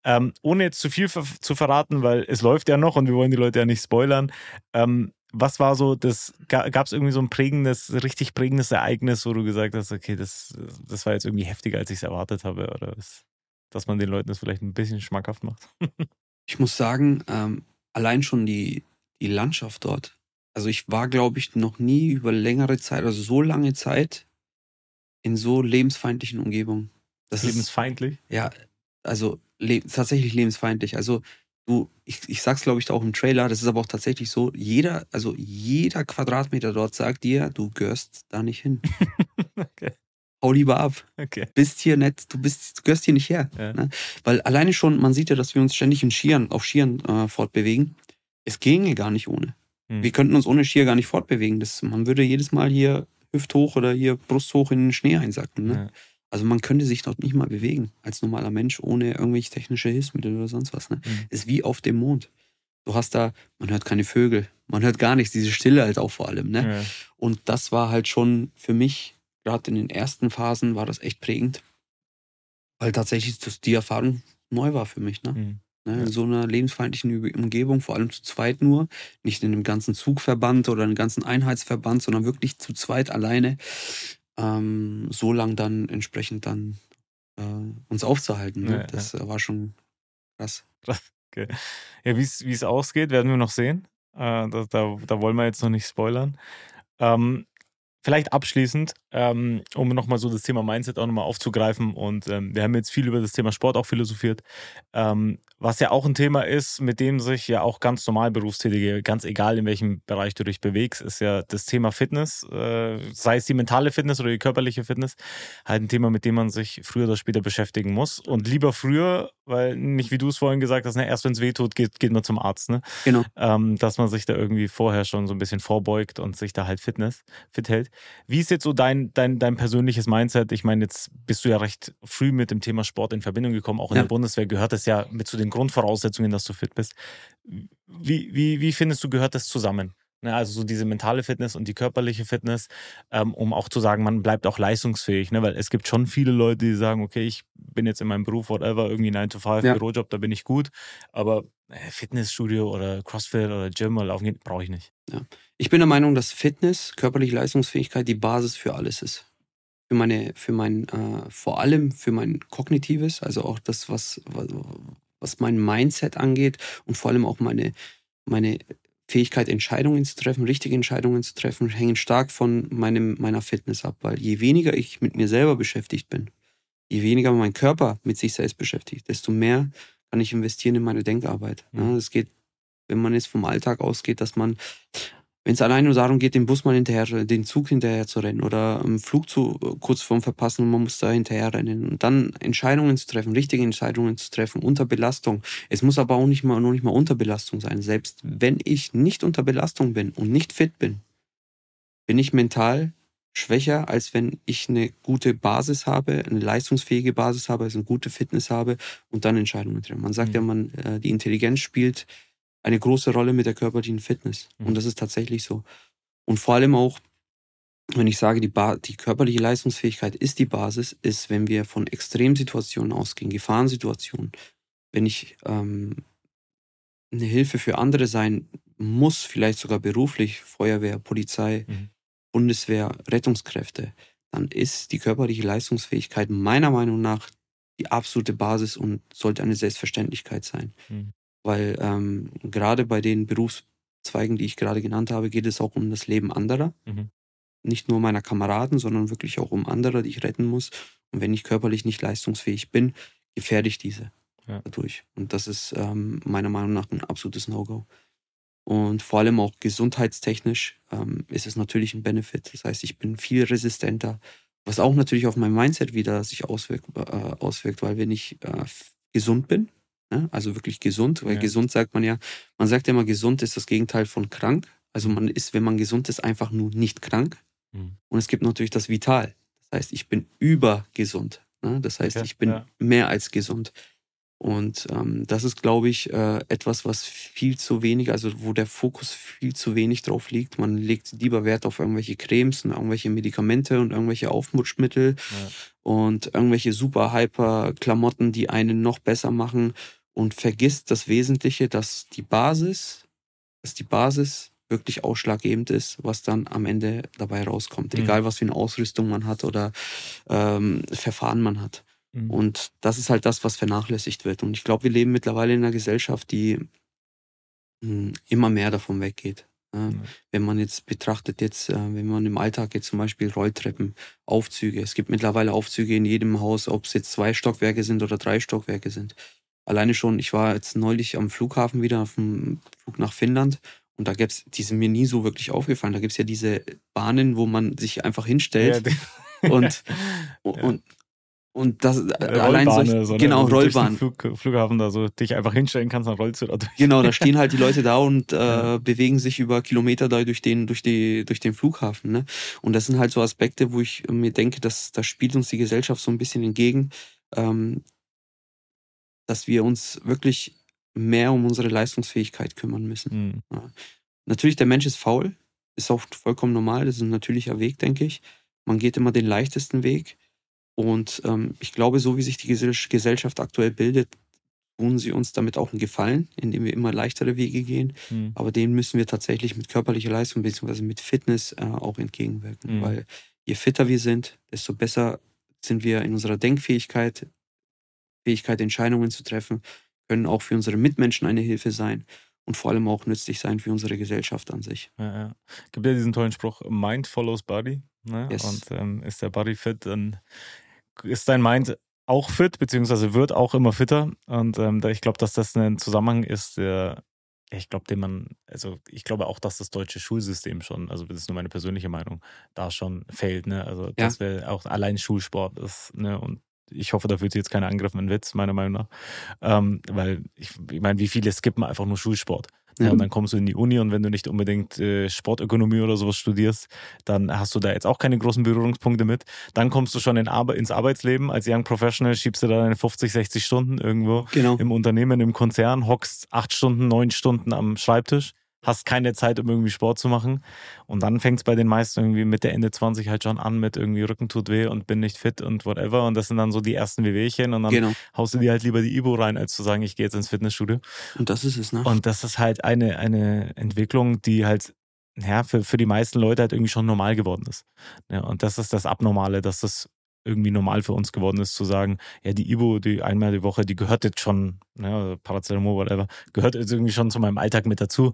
Ähm, ohne jetzt zu viel zu verraten, weil es läuft ja noch und wir wollen die Leute ja nicht spoilern. Ähm, was war so das, gab es irgendwie so ein prägendes, richtig prägendes Ereignis, wo du gesagt hast, okay, das, das war jetzt irgendwie heftiger, als ich es erwartet habe, oder das, dass man den Leuten das vielleicht ein bisschen schmackhaft macht? Ich muss sagen, ähm, allein schon die, die Landschaft dort. Also ich war, glaube ich, noch nie über längere Zeit, also so lange Zeit in so lebensfeindlichen Umgebungen. Das lebensfeindlich? Ist, ja, also le tatsächlich lebensfeindlich. Also du, ich, ich sag's glaube ich auch im Trailer, das ist aber auch tatsächlich so, jeder, also jeder Quadratmeter dort sagt dir, du gehörst da nicht hin. okay hau lieber ab. Okay. Bist hier nicht, du bist, du gehörst hier nicht her. Ja. Ne? Weil alleine schon, man sieht ja, dass wir uns ständig in Skiern, auf Skiern äh, fortbewegen. Es ginge gar nicht ohne. Hm. Wir könnten uns ohne Skier gar nicht fortbewegen. Das, man würde jedes Mal hier hüfthoch oder hier brusthoch in den Schnee einsacken. Ne? Ja. Also man könnte sich dort nicht mal bewegen als normaler Mensch ohne irgendwelche technische Hilfsmittel oder sonst was. Ne? Mhm. Ist wie auf dem Mond. Du hast da, man hört keine Vögel, Man hört gar nichts, diese Stille halt auch vor allem. Ne? Ja. Und das war halt schon für mich, gerade in den ersten Phasen, war das echt prägend. Weil tatsächlich das, die Erfahrung neu war für mich. Ne? Mhm. Ne, in so einer lebensfeindlichen Umgebung, vor allem zu zweit nur, nicht in einem ganzen Zugverband oder einem ganzen Einheitsverband, sondern wirklich zu zweit alleine, ähm, so lang dann entsprechend dann äh, uns aufzuhalten. Ne? Ja, das ja. war schon krass. Okay. Ja, wie es ausgeht, werden wir noch sehen. Äh, da, da, da, wollen wir jetzt noch nicht spoilern. Ähm, Vielleicht abschließend, ähm, um nochmal so das Thema Mindset auch nochmal aufzugreifen. Und ähm, wir haben jetzt viel über das Thema Sport auch philosophiert. Ähm, was ja auch ein Thema ist, mit dem sich ja auch ganz normal Berufstätige, ganz egal in welchem Bereich du dich bewegst, ist ja das Thema Fitness, äh, sei es die mentale Fitness oder die körperliche Fitness, halt ein Thema, mit dem man sich früher oder später beschäftigen muss. Und lieber früher, weil nicht wie du es vorhin gesagt hast, ne, erst wenn es weh tut, geht, geht man zum Arzt. Ne? Genau. Ähm, dass man sich da irgendwie vorher schon so ein bisschen vorbeugt und sich da halt Fitness fit hält. Wie ist jetzt so dein, dein, dein persönliches Mindset? Ich meine, jetzt bist du ja recht früh mit dem Thema Sport in Verbindung gekommen. Auch in ja. der Bundeswehr gehört es ja mit zu den Grundvoraussetzungen, dass du fit bist. Wie, wie, wie findest du, gehört das zusammen? Ne, also so diese mentale Fitness und die körperliche Fitness, ähm, um auch zu sagen, man bleibt auch leistungsfähig, ne? weil es gibt schon viele Leute, die sagen, okay, ich bin jetzt in meinem Beruf, whatever, irgendwie 9 to 5, ja. Bürojob, da bin ich gut, aber äh, Fitnessstudio oder Crossfit oder Gym oder Laufen gehen, brauche ich nicht. Ja. Ich bin der Meinung, dass Fitness, körperliche Leistungsfähigkeit die Basis für alles ist. Für meine, für mein, äh, vor allem für mein Kognitives, also auch das, was, was, was mein Mindset angeht und vor allem auch meine, meine Fähigkeit, Entscheidungen zu treffen, richtige Entscheidungen zu treffen, hängen stark von meinem, meiner Fitness ab. Weil je weniger ich mit mir selber beschäftigt bin, je weniger mein Körper mit sich selbst beschäftigt, desto mehr kann ich investieren in meine Denkarbeit. Ja, es geht, wenn man jetzt vom Alltag ausgeht, dass man wenn es allein nur darum geht, den Bus mal hinterher, den Zug hinterher zu rennen oder einen Flug zu, kurz vorm Verpassen und man muss da hinterher rennen und dann Entscheidungen zu treffen, richtige Entscheidungen zu treffen unter Belastung. Es muss aber auch nicht mal, noch nicht mal unter Belastung sein. Selbst wenn ich nicht unter Belastung bin und nicht fit bin, bin ich mental schwächer, als wenn ich eine gute Basis habe, eine leistungsfähige Basis habe, also eine gute Fitness habe und dann Entscheidungen treffe. Man sagt mhm. ja, man, äh, die Intelligenz spielt eine große Rolle mit der körperlichen Fitness. Mhm. Und das ist tatsächlich so. Und vor allem auch, wenn ich sage, die, ba die körperliche Leistungsfähigkeit ist die Basis, ist, wenn wir von Extremsituationen ausgehen, Gefahrensituationen, wenn ich ähm, eine Hilfe für andere sein muss, vielleicht sogar beruflich, Feuerwehr, Polizei, mhm. Bundeswehr, Rettungskräfte, dann ist die körperliche Leistungsfähigkeit meiner Meinung nach die absolute Basis und sollte eine Selbstverständlichkeit sein. Mhm weil ähm, gerade bei den Berufszweigen, die ich gerade genannt habe, geht es auch um das Leben anderer. Mhm. Nicht nur meiner Kameraden, sondern wirklich auch um andere, die ich retten muss. Und wenn ich körperlich nicht leistungsfähig bin, gefährde ich diese ja. dadurch. Und das ist ähm, meiner Meinung nach ein absolutes No-Go. Und vor allem auch gesundheitstechnisch ähm, ist es natürlich ein Benefit. Das heißt, ich bin viel resistenter, was auch natürlich auf mein Mindset wieder sich auswirkt, äh, auswirkt weil wenn ich äh, gesund bin, Ne? Also wirklich gesund, weil ja. gesund sagt man ja, man sagt ja immer, gesund ist das Gegenteil von krank. Also man ist, wenn man gesund ist, einfach nur nicht krank. Mhm. Und es gibt natürlich das Vital. Das heißt, ich bin übergesund. Ne? Das heißt, okay. ich bin ja. mehr als gesund. Und ähm, das ist, glaube ich, äh, etwas, was viel zu wenig, also wo der Fokus viel zu wenig drauf liegt. Man legt lieber Wert auf irgendwelche Cremes und irgendwelche Medikamente und irgendwelche Aufmutschmittel ja. und irgendwelche super hyper Klamotten, die einen noch besser machen und vergisst das Wesentliche, dass die Basis, dass die Basis wirklich ausschlaggebend ist, was dann am Ende dabei rauskommt. Mhm. Egal, was für eine Ausrüstung man hat oder ähm, Verfahren man hat. Mhm. Und das ist halt das, was vernachlässigt wird. Und ich glaube, wir leben mittlerweile in einer Gesellschaft, die mh, hm, immer mehr davon weggeht. Ja, mhm. Wenn man jetzt betrachtet, jetzt, äh, wenn man im Alltag jetzt zum Beispiel Rolltreppen, Aufzüge, es gibt mittlerweile Aufzüge in jedem Haus, ob es jetzt zwei Stockwerke sind oder drei Stockwerke sind. Alleine schon, ich war jetzt neulich am Flughafen wieder auf dem Flug nach Finnland und da gibt's, die sind mir nie so wirklich aufgefallen. Da gibt es ja diese Bahnen, wo man sich einfach hinstellt ja, und, ja. und und das äh, allein solch, so, genau Rollbahn Flug, Flughafen da so dich einfach hinstellen kannst, dann rollst du da durch. Genau, da stehen halt die Leute da und äh, ja. bewegen sich über Kilometer da durch den durch die durch den Flughafen, ne? Und das sind halt so Aspekte, wo ich mir denke, dass da spielt uns die Gesellschaft so ein bisschen entgegen. Ähm, dass wir uns wirklich mehr um unsere Leistungsfähigkeit kümmern müssen. Mhm. Ja. natürlich, der Mensch ist faul, ist auch vollkommen normal, das ist ein natürlicher Weg, denke ich. Man geht immer den leichtesten Weg. Und ähm, ich glaube, so wie sich die Gesellschaft aktuell bildet, tun sie uns damit auch einen Gefallen, indem wir immer leichtere Wege gehen. Mhm. Aber denen müssen wir tatsächlich mit körperlicher Leistung bzw. mit Fitness äh, auch entgegenwirken. Mhm. Weil je fitter wir sind, desto besser sind wir in unserer Denkfähigkeit, Fähigkeit, Entscheidungen zu treffen, können auch für unsere Mitmenschen eine Hilfe sein und vor allem auch nützlich sein für unsere Gesellschaft an sich. Ja, ja. Gibt ja diesen tollen Spruch, Mind follows Body. Ne? Yes. Und ähm, ist der Body fit, dann ist dein Mind auch fit, beziehungsweise wird auch immer fitter. Und ähm, ich glaube, dass das ein Zusammenhang ist, der, ich glaube, den man, also ich glaube auch, dass das deutsche Schulsystem schon, also das ist nur meine persönliche Meinung, da schon fehlt. Ne? Also ja. dass wir auch allein Schulsport ist, ne? Und ich hoffe, da fühlt sich jetzt keiner Angriff in Witz, meiner Meinung nach. Ähm, weil ich, ich meine, wie viele skippen einfach nur Schulsport? Ja. Und dann kommst du in die Uni und wenn du nicht unbedingt äh, Sportökonomie oder sowas studierst, dann hast du da jetzt auch keine großen Berührungspunkte mit. Dann kommst du schon in Arbe ins Arbeitsleben. Als Young Professional schiebst du da deine 50, 60 Stunden irgendwo genau. im Unternehmen, im Konzern, hockst acht Stunden, neun Stunden am Schreibtisch hast keine Zeit, um irgendwie Sport zu machen. Und dann fängt es bei den meisten irgendwie Mitte, Ende 20 halt schon an mit irgendwie Rücken tut weh und bin nicht fit und whatever. Und das sind dann so die ersten Wehwehchen und dann genau. haust du dir halt lieber die Ibo rein, als zu sagen, ich gehe jetzt ins Fitnessstudio. Und das ist es, ne? Und das ist halt eine, eine Entwicklung, die halt ja, für, für die meisten Leute halt irgendwie schon normal geworden ist. Ja, und das ist das Abnormale, dass das irgendwie normal für uns geworden ist, zu sagen, ja, die Ibo, die einmal die Woche, die gehört jetzt schon, ne, Paracetamol, whatever, gehört jetzt irgendwie schon zu meinem Alltag mit dazu.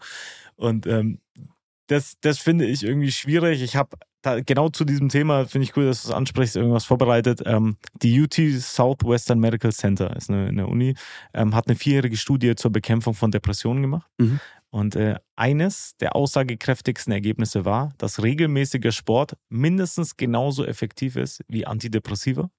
Und ähm, das, das finde ich irgendwie schwierig. Ich habe genau zu diesem Thema, finde ich cool, dass du es ansprichst, irgendwas vorbereitet. Ähm, die UT Southwestern Medical Center ist eine, eine Uni, ähm, hat eine vierjährige Studie zur Bekämpfung von Depressionen gemacht. Mhm. Und äh, eines der aussagekräftigsten Ergebnisse war, dass regelmäßiger Sport mindestens genauso effektiv ist wie Antidepressiva.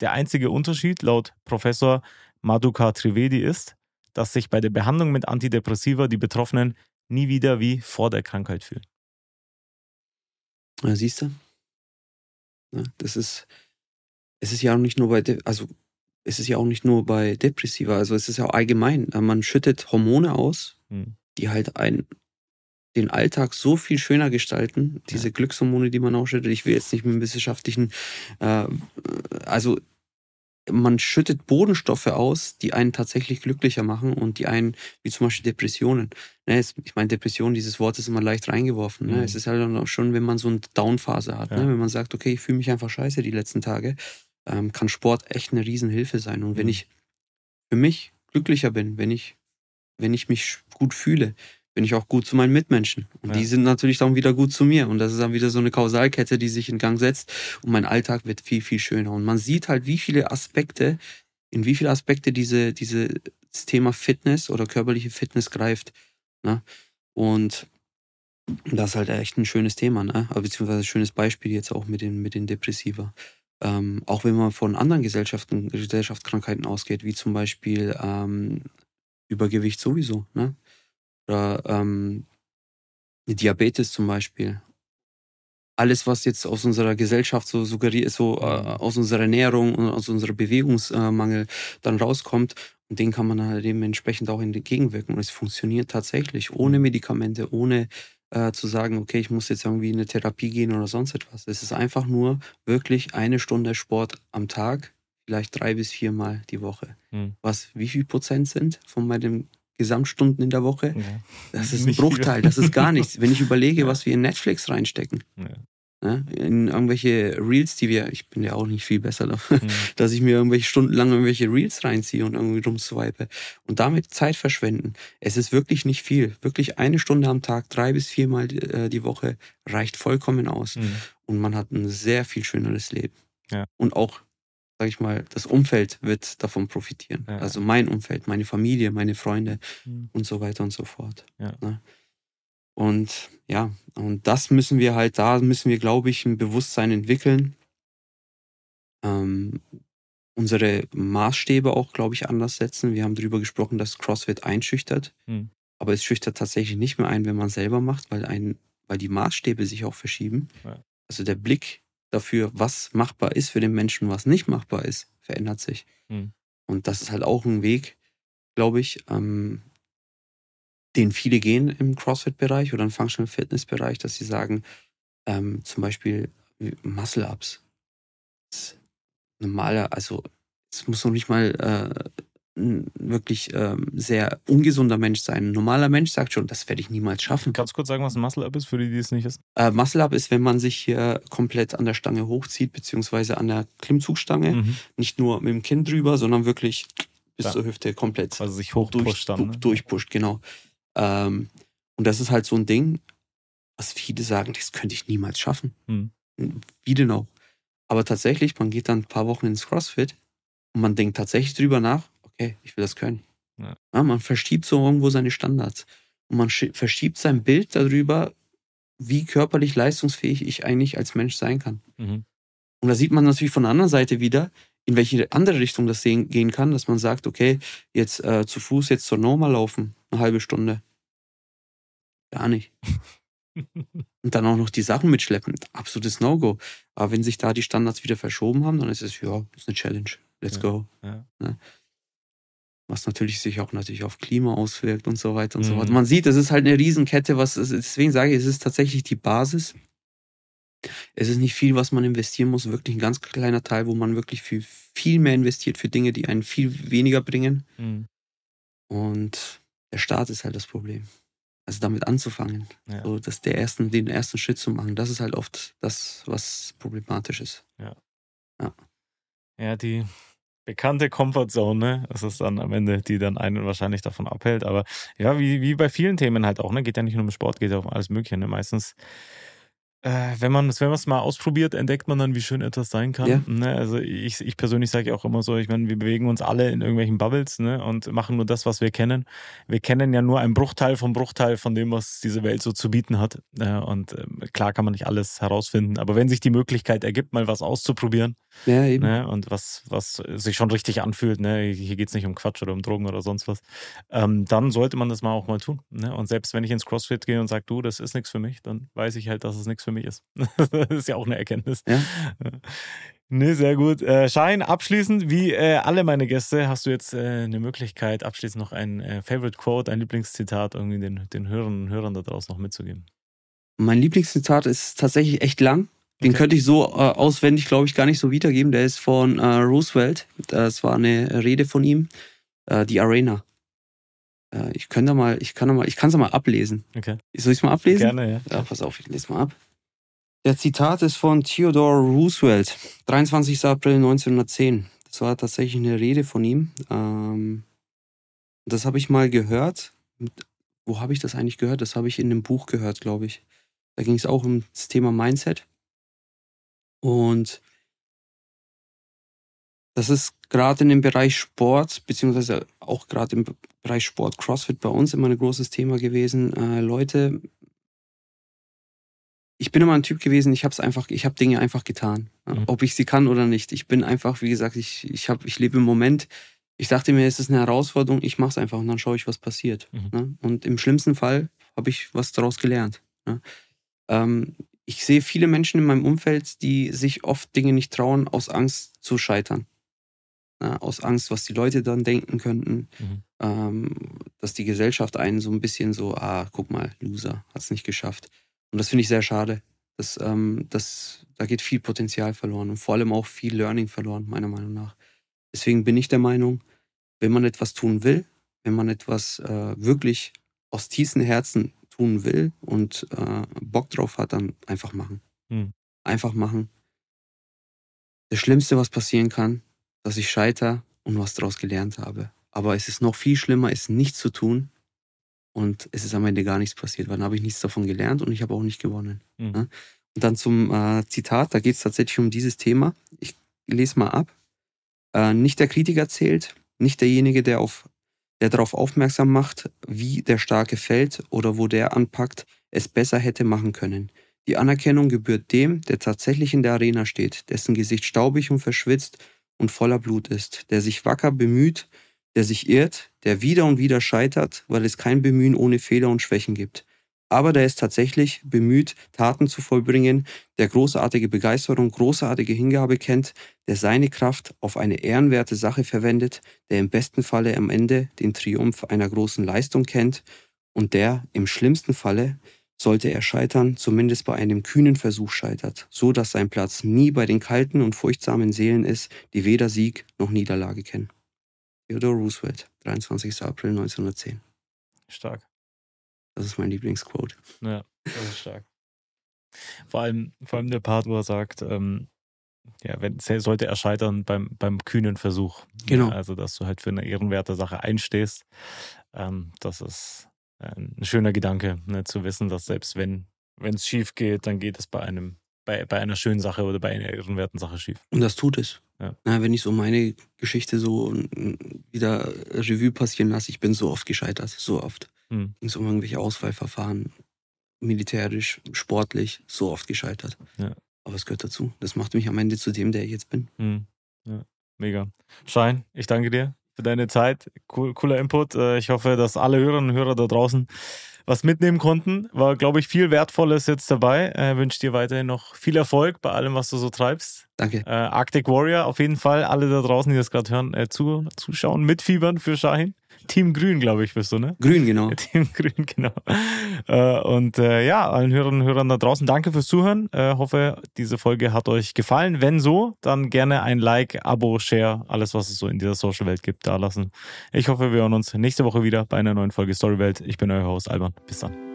Der einzige Unterschied laut Professor Madhuka Trivedi ist, dass sich bei der Behandlung mit Antidepressiva die Betroffenen nie wieder wie vor der Krankheit fühlen. Ja, siehst du? Ja, das ist, es ist ja auch nicht nur bei, De also es ist ja auch nicht nur bei Depressiva, also es ist ja auch allgemein. Man schüttet Hormone aus, hm die halt ein, den Alltag so viel schöner gestalten. Diese ja. Glückshormone, die man ausschüttet. Ich will jetzt nicht mit dem wissenschaftlichen, äh, also man schüttet Bodenstoffe aus, die einen tatsächlich glücklicher machen und die einen, wie zum Beispiel Depressionen. Ne, ich meine, Depression, dieses Wort ist immer leicht reingeworfen. Ne? Mhm. Es ist halt auch schon, wenn man so eine Downphase hat. Ne? Ja. Ne? Wenn man sagt, okay, ich fühle mich einfach scheiße die letzten Tage, ähm, kann Sport echt eine Riesenhilfe sein. Und mhm. wenn ich für mich glücklicher bin, wenn ich wenn ich mich gut fühle, bin ich auch gut zu meinen Mitmenschen. Und ja. die sind natürlich dann wieder gut zu mir. Und das ist dann wieder so eine Kausalkette, die sich in Gang setzt. Und mein Alltag wird viel, viel schöner. Und man sieht halt, wie viele Aspekte, in wie viele Aspekte diese, diese das Thema Fitness oder körperliche Fitness greift. Ne? Und das ist halt echt ein schönes Thema, ne? beziehungsweise ein schönes Beispiel jetzt auch mit den, mit den Depressiva. Ähm, auch wenn man von anderen Gesellschaften, Gesellschaftskrankheiten ausgeht, wie zum Beispiel ähm, Übergewicht sowieso, ne? Oder ähm, Diabetes zum Beispiel. Alles, was jetzt aus unserer Gesellschaft so suggeriert, so äh, aus unserer Ernährung und aus unserem Bewegungsmangel dann rauskommt, und den kann man halt dementsprechend auch entgegenwirken. Und es funktioniert tatsächlich, ohne mhm. Medikamente, ohne äh, zu sagen, okay, ich muss jetzt irgendwie in eine Therapie gehen oder sonst etwas. Es ist einfach nur wirklich eine Stunde Sport am Tag, vielleicht drei bis viermal die Woche. Hm. Was, wie viel Prozent sind von meinen Gesamtstunden in der Woche? Ja. Das ist ein Bruchteil, das ist gar nichts. Wenn ich überlege, ja. was wir in Netflix reinstecken. Ja. Ne, in irgendwelche Reels, die wir, ich bin ja auch nicht viel besser dafür, mhm. dass ich mir irgendwelche Stunden lang irgendwelche Reels reinziehe und irgendwie rumswipe und damit Zeit verschwenden. Es ist wirklich nicht viel. Wirklich eine Stunde am Tag, drei bis viermal äh, die Woche reicht vollkommen aus. Mhm. Und man hat ein sehr viel schöneres Leben. Und auch sage ich mal, das Umfeld wird davon profitieren. Ja. Also mein Umfeld, meine Familie, meine Freunde mhm. und so weiter und so fort. Ja. Ne? Und ja, und das müssen wir halt, da müssen wir, glaube ich, ein Bewusstsein entwickeln. Ähm, unsere Maßstäbe auch, glaube ich, anders setzen. Wir haben darüber gesprochen, dass CrossFit einschüchtert. Mhm. Aber es schüchtert tatsächlich nicht mehr ein, wenn man selber macht, weil, ein, weil die Maßstäbe sich auch verschieben. Ja. Also der Blick dafür, was machbar ist für den Menschen, was nicht machbar ist, verändert sich. Mhm. Und das ist halt auch ein Weg, glaube ich, ähm, den viele gehen im CrossFit-Bereich oder im Functional Fitness-Bereich, dass sie sagen, ähm, zum Beispiel Muscle-Ups. Normaler, also es muss noch nicht mal äh, wirklich ähm, sehr ungesunder Mensch sein. Ein normaler Mensch sagt schon, das werde ich niemals schaffen. Kannst du kurz sagen, was ein Muscle-Up ist, für die, die es nicht wissen? Äh, Muscle-Up ist, wenn man sich hier komplett an der Stange hochzieht, beziehungsweise an der Klimmzugstange. Mhm. Nicht nur mit dem Kinn drüber, sondern wirklich bis ja. zur Hüfte komplett. Also sich hochpusht durch, dann. Ne? Durchpusht, genau. Ähm, und das ist halt so ein Ding, was viele sagen, das könnte ich niemals schaffen. Mhm. Wie denn auch? Aber tatsächlich, man geht dann ein paar Wochen ins CrossFit und man denkt tatsächlich drüber nach, okay, ich will das können. Ja. Ja, man verschiebt so irgendwo seine Standards. Und man verschiebt sein Bild darüber, wie körperlich leistungsfähig ich eigentlich als Mensch sein kann. Mhm. Und da sieht man natürlich von der anderen Seite wieder, in welche andere Richtung das gehen kann, dass man sagt, okay, jetzt äh, zu Fuß jetzt zur Norma laufen, eine halbe Stunde. Gar nicht. Und dann auch noch die Sachen mitschleppen. Absolutes No-Go. Aber wenn sich da die Standards wieder verschoben haben, dann ist es, ja, ist eine Challenge. Let's ja, go. Ja. Ne? Was natürlich sich auch natürlich auf Klima auswirkt und so weiter und mhm. so fort. Man sieht, es ist halt eine Riesenkette, was, deswegen sage ich, es ist tatsächlich die Basis. Es ist nicht viel, was man investieren muss, wirklich ein ganz kleiner Teil, wo man wirklich viel, viel mehr investiert für Dinge, die einen viel weniger bringen. Mhm. Und der Start ist halt das Problem. Also damit anzufangen, ja. so dass der ersten, den ersten Schritt zu machen, das ist halt oft das, was problematisch ist. Ja. Ja, ja die bekannte Comfortzone, ne? Ist dann am Ende, die dann einen wahrscheinlich davon abhält. Aber ja, wie, wie bei vielen Themen halt auch, ne? Geht ja nicht nur um Sport, geht ja um alles Mögliche. Ne? Meistens äh, wenn man es wenn mal ausprobiert, entdeckt man dann, wie schön etwas sein kann. Ja. Ne? Also ich, ich persönlich sage ja auch immer so, ich meine, wir bewegen uns alle in irgendwelchen Bubbles ne? und machen nur das, was wir kennen. Wir kennen ja nur einen Bruchteil vom Bruchteil von dem, was diese Welt so zu bieten hat. Äh, und äh, klar kann man nicht alles herausfinden, aber wenn sich die Möglichkeit ergibt, mal was auszuprobieren ja, eben. Ne? und was, was sich schon richtig anfühlt, ne? hier geht es nicht um Quatsch oder um Drogen oder sonst was, ähm, dann sollte man das mal auch mal tun. Ne? Und selbst wenn ich ins CrossFit gehe und sage, du, das ist nichts für mich, dann weiß ich halt, dass es nichts für mich ist. das ist ja auch eine Erkenntnis. Ja. Ne, sehr gut. Äh, Schein, abschließend, wie äh, alle meine Gäste, hast du jetzt äh, eine Möglichkeit, abschließend noch ein äh, Favorite Quote, ein Lieblingszitat irgendwie den, den Hörern und Hörern da draußen noch mitzugeben. Mein Lieblingszitat ist tatsächlich echt lang. Den okay. könnte ich so äh, auswendig, glaube ich, gar nicht so wiedergeben. Der ist von äh, Roosevelt. Das war eine Rede von ihm. die Arena. ich könnte mal, ich kann mal, ich kann es mal ablesen. Okay. Soll ich es mal ablesen? Gerne, ja. Ja, pass auf, ich lese mal ab. Der Zitat ist von Theodore Roosevelt, 23. April 1910. Das war tatsächlich eine Rede von ihm. Ähm, das habe ich mal gehört. Wo habe ich das eigentlich gehört? Das habe ich in einem Buch gehört, glaube ich. Da ging es auch um das Thema Mindset. Und das ist gerade in dem Bereich Sport, beziehungsweise auch gerade im Bereich Sport CrossFit bei uns immer ein großes Thema gewesen. Äh, Leute ich bin immer ein Typ gewesen, ich habe es einfach, ich habe Dinge einfach getan, mhm. ob ich sie kann oder nicht. Ich bin einfach, wie gesagt, ich, ich, ich lebe im Moment. Ich dachte mir, es ist eine Herausforderung, ich mache es einfach und dann schaue ich, was passiert. Mhm. Ne? Und im schlimmsten Fall habe ich was daraus gelernt. Ne? Ähm, ich sehe viele Menschen in meinem Umfeld, die sich oft Dinge nicht trauen, aus Angst zu scheitern. Ne? Aus Angst, was die Leute dann denken könnten. Mhm. Ähm, dass die Gesellschaft einen so ein bisschen so, ah, guck mal, Loser, hat es nicht geschafft. Und das finde ich sehr schade. Das, ähm, das, da geht viel Potenzial verloren und vor allem auch viel Learning verloren, meiner Meinung nach. Deswegen bin ich der Meinung, wenn man etwas tun will, wenn man etwas äh, wirklich aus tiefstem Herzen tun will und äh, Bock drauf hat, dann einfach machen. Hm. Einfach machen. Das Schlimmste, was passieren kann, dass ich scheitere und was daraus gelernt habe. Aber es ist noch viel schlimmer, es nicht zu tun und es ist am Ende gar nichts passiert, weil dann habe ich nichts davon gelernt und ich habe auch nicht gewonnen. Mhm. Ne? Und dann zum äh, Zitat, da geht es tatsächlich um dieses Thema. Ich lese mal ab. Äh, nicht der Kritiker zählt, nicht derjenige, der, auf, der darauf aufmerksam macht, wie der Starke fällt oder wo der anpackt, es besser hätte machen können. Die Anerkennung gebührt dem, der tatsächlich in der Arena steht, dessen Gesicht staubig und verschwitzt und voller Blut ist, der sich wacker bemüht, der sich irrt, der wieder und wieder scheitert, weil es kein Bemühen ohne Fehler und Schwächen gibt. Aber der ist tatsächlich bemüht, Taten zu vollbringen, der großartige Begeisterung, großartige Hingabe kennt, der seine Kraft auf eine ehrenwerte Sache verwendet, der im besten Falle am Ende den Triumph einer großen Leistung kennt Und der, im schlimmsten Falle, sollte er scheitern, zumindest bei einem kühnen Versuch scheitert, so dass sein Platz nie bei den kalten und furchtsamen Seelen ist, die weder Sieg noch Niederlage kennen. Theodore Roosevelt, 23. April 1910. Stark. Das ist mein Lieblingsquote. Ja, das ist stark. Vor allem, vor allem der Part, wo er sagt, ähm, ja, wenn, sollte er scheitern beim, beim kühnen Versuch. Genau. Ja, also, dass du halt für eine ehrenwerte Sache einstehst. Ähm, das ist ein schöner Gedanke, ne, zu wissen, dass selbst wenn es schief geht, dann geht es bei einem bei, bei einer schönen Sache oder bei einer ehrenwerten Sache schief. Und das tut es. Ja. Na, wenn ich so meine Geschichte so wieder Revue passieren lasse, ich bin so oft gescheitert, so oft. Hm. Ging es um irgendwelche Auswahlverfahren, militärisch, sportlich, so oft gescheitert. Ja. Aber es gehört dazu. Das macht mich am Ende zu dem, der ich jetzt bin. Hm. Ja. Mega. Schein, ich danke dir für deine Zeit. Cool, cooler Input. Äh, ich hoffe, dass alle Hörerinnen und Hörer da draußen was mitnehmen konnten. War, glaube ich, viel Wertvolles jetzt dabei. Äh, wünsche dir weiterhin noch viel Erfolg bei allem, was du so treibst. Danke. Äh, Arctic Warrior auf jeden Fall. Alle da draußen, die das gerade hören, äh, zu, zuschauen, mitfiebern für Shahin. Team Grün, glaube ich, bist du, ne? Grün, genau. Team Grün, genau. Äh, und äh, ja, allen Hörerinnen und Hörern da draußen, danke fürs Zuhören. Äh, hoffe, diese Folge hat euch gefallen. Wenn so, dann gerne ein Like, Abo, Share, alles, was es so in dieser Social-Welt gibt, da lassen. Ich hoffe, wir hören uns nächste Woche wieder bei einer neuen Folge Storywelt. Ich bin euer Host Alban. Bis dann.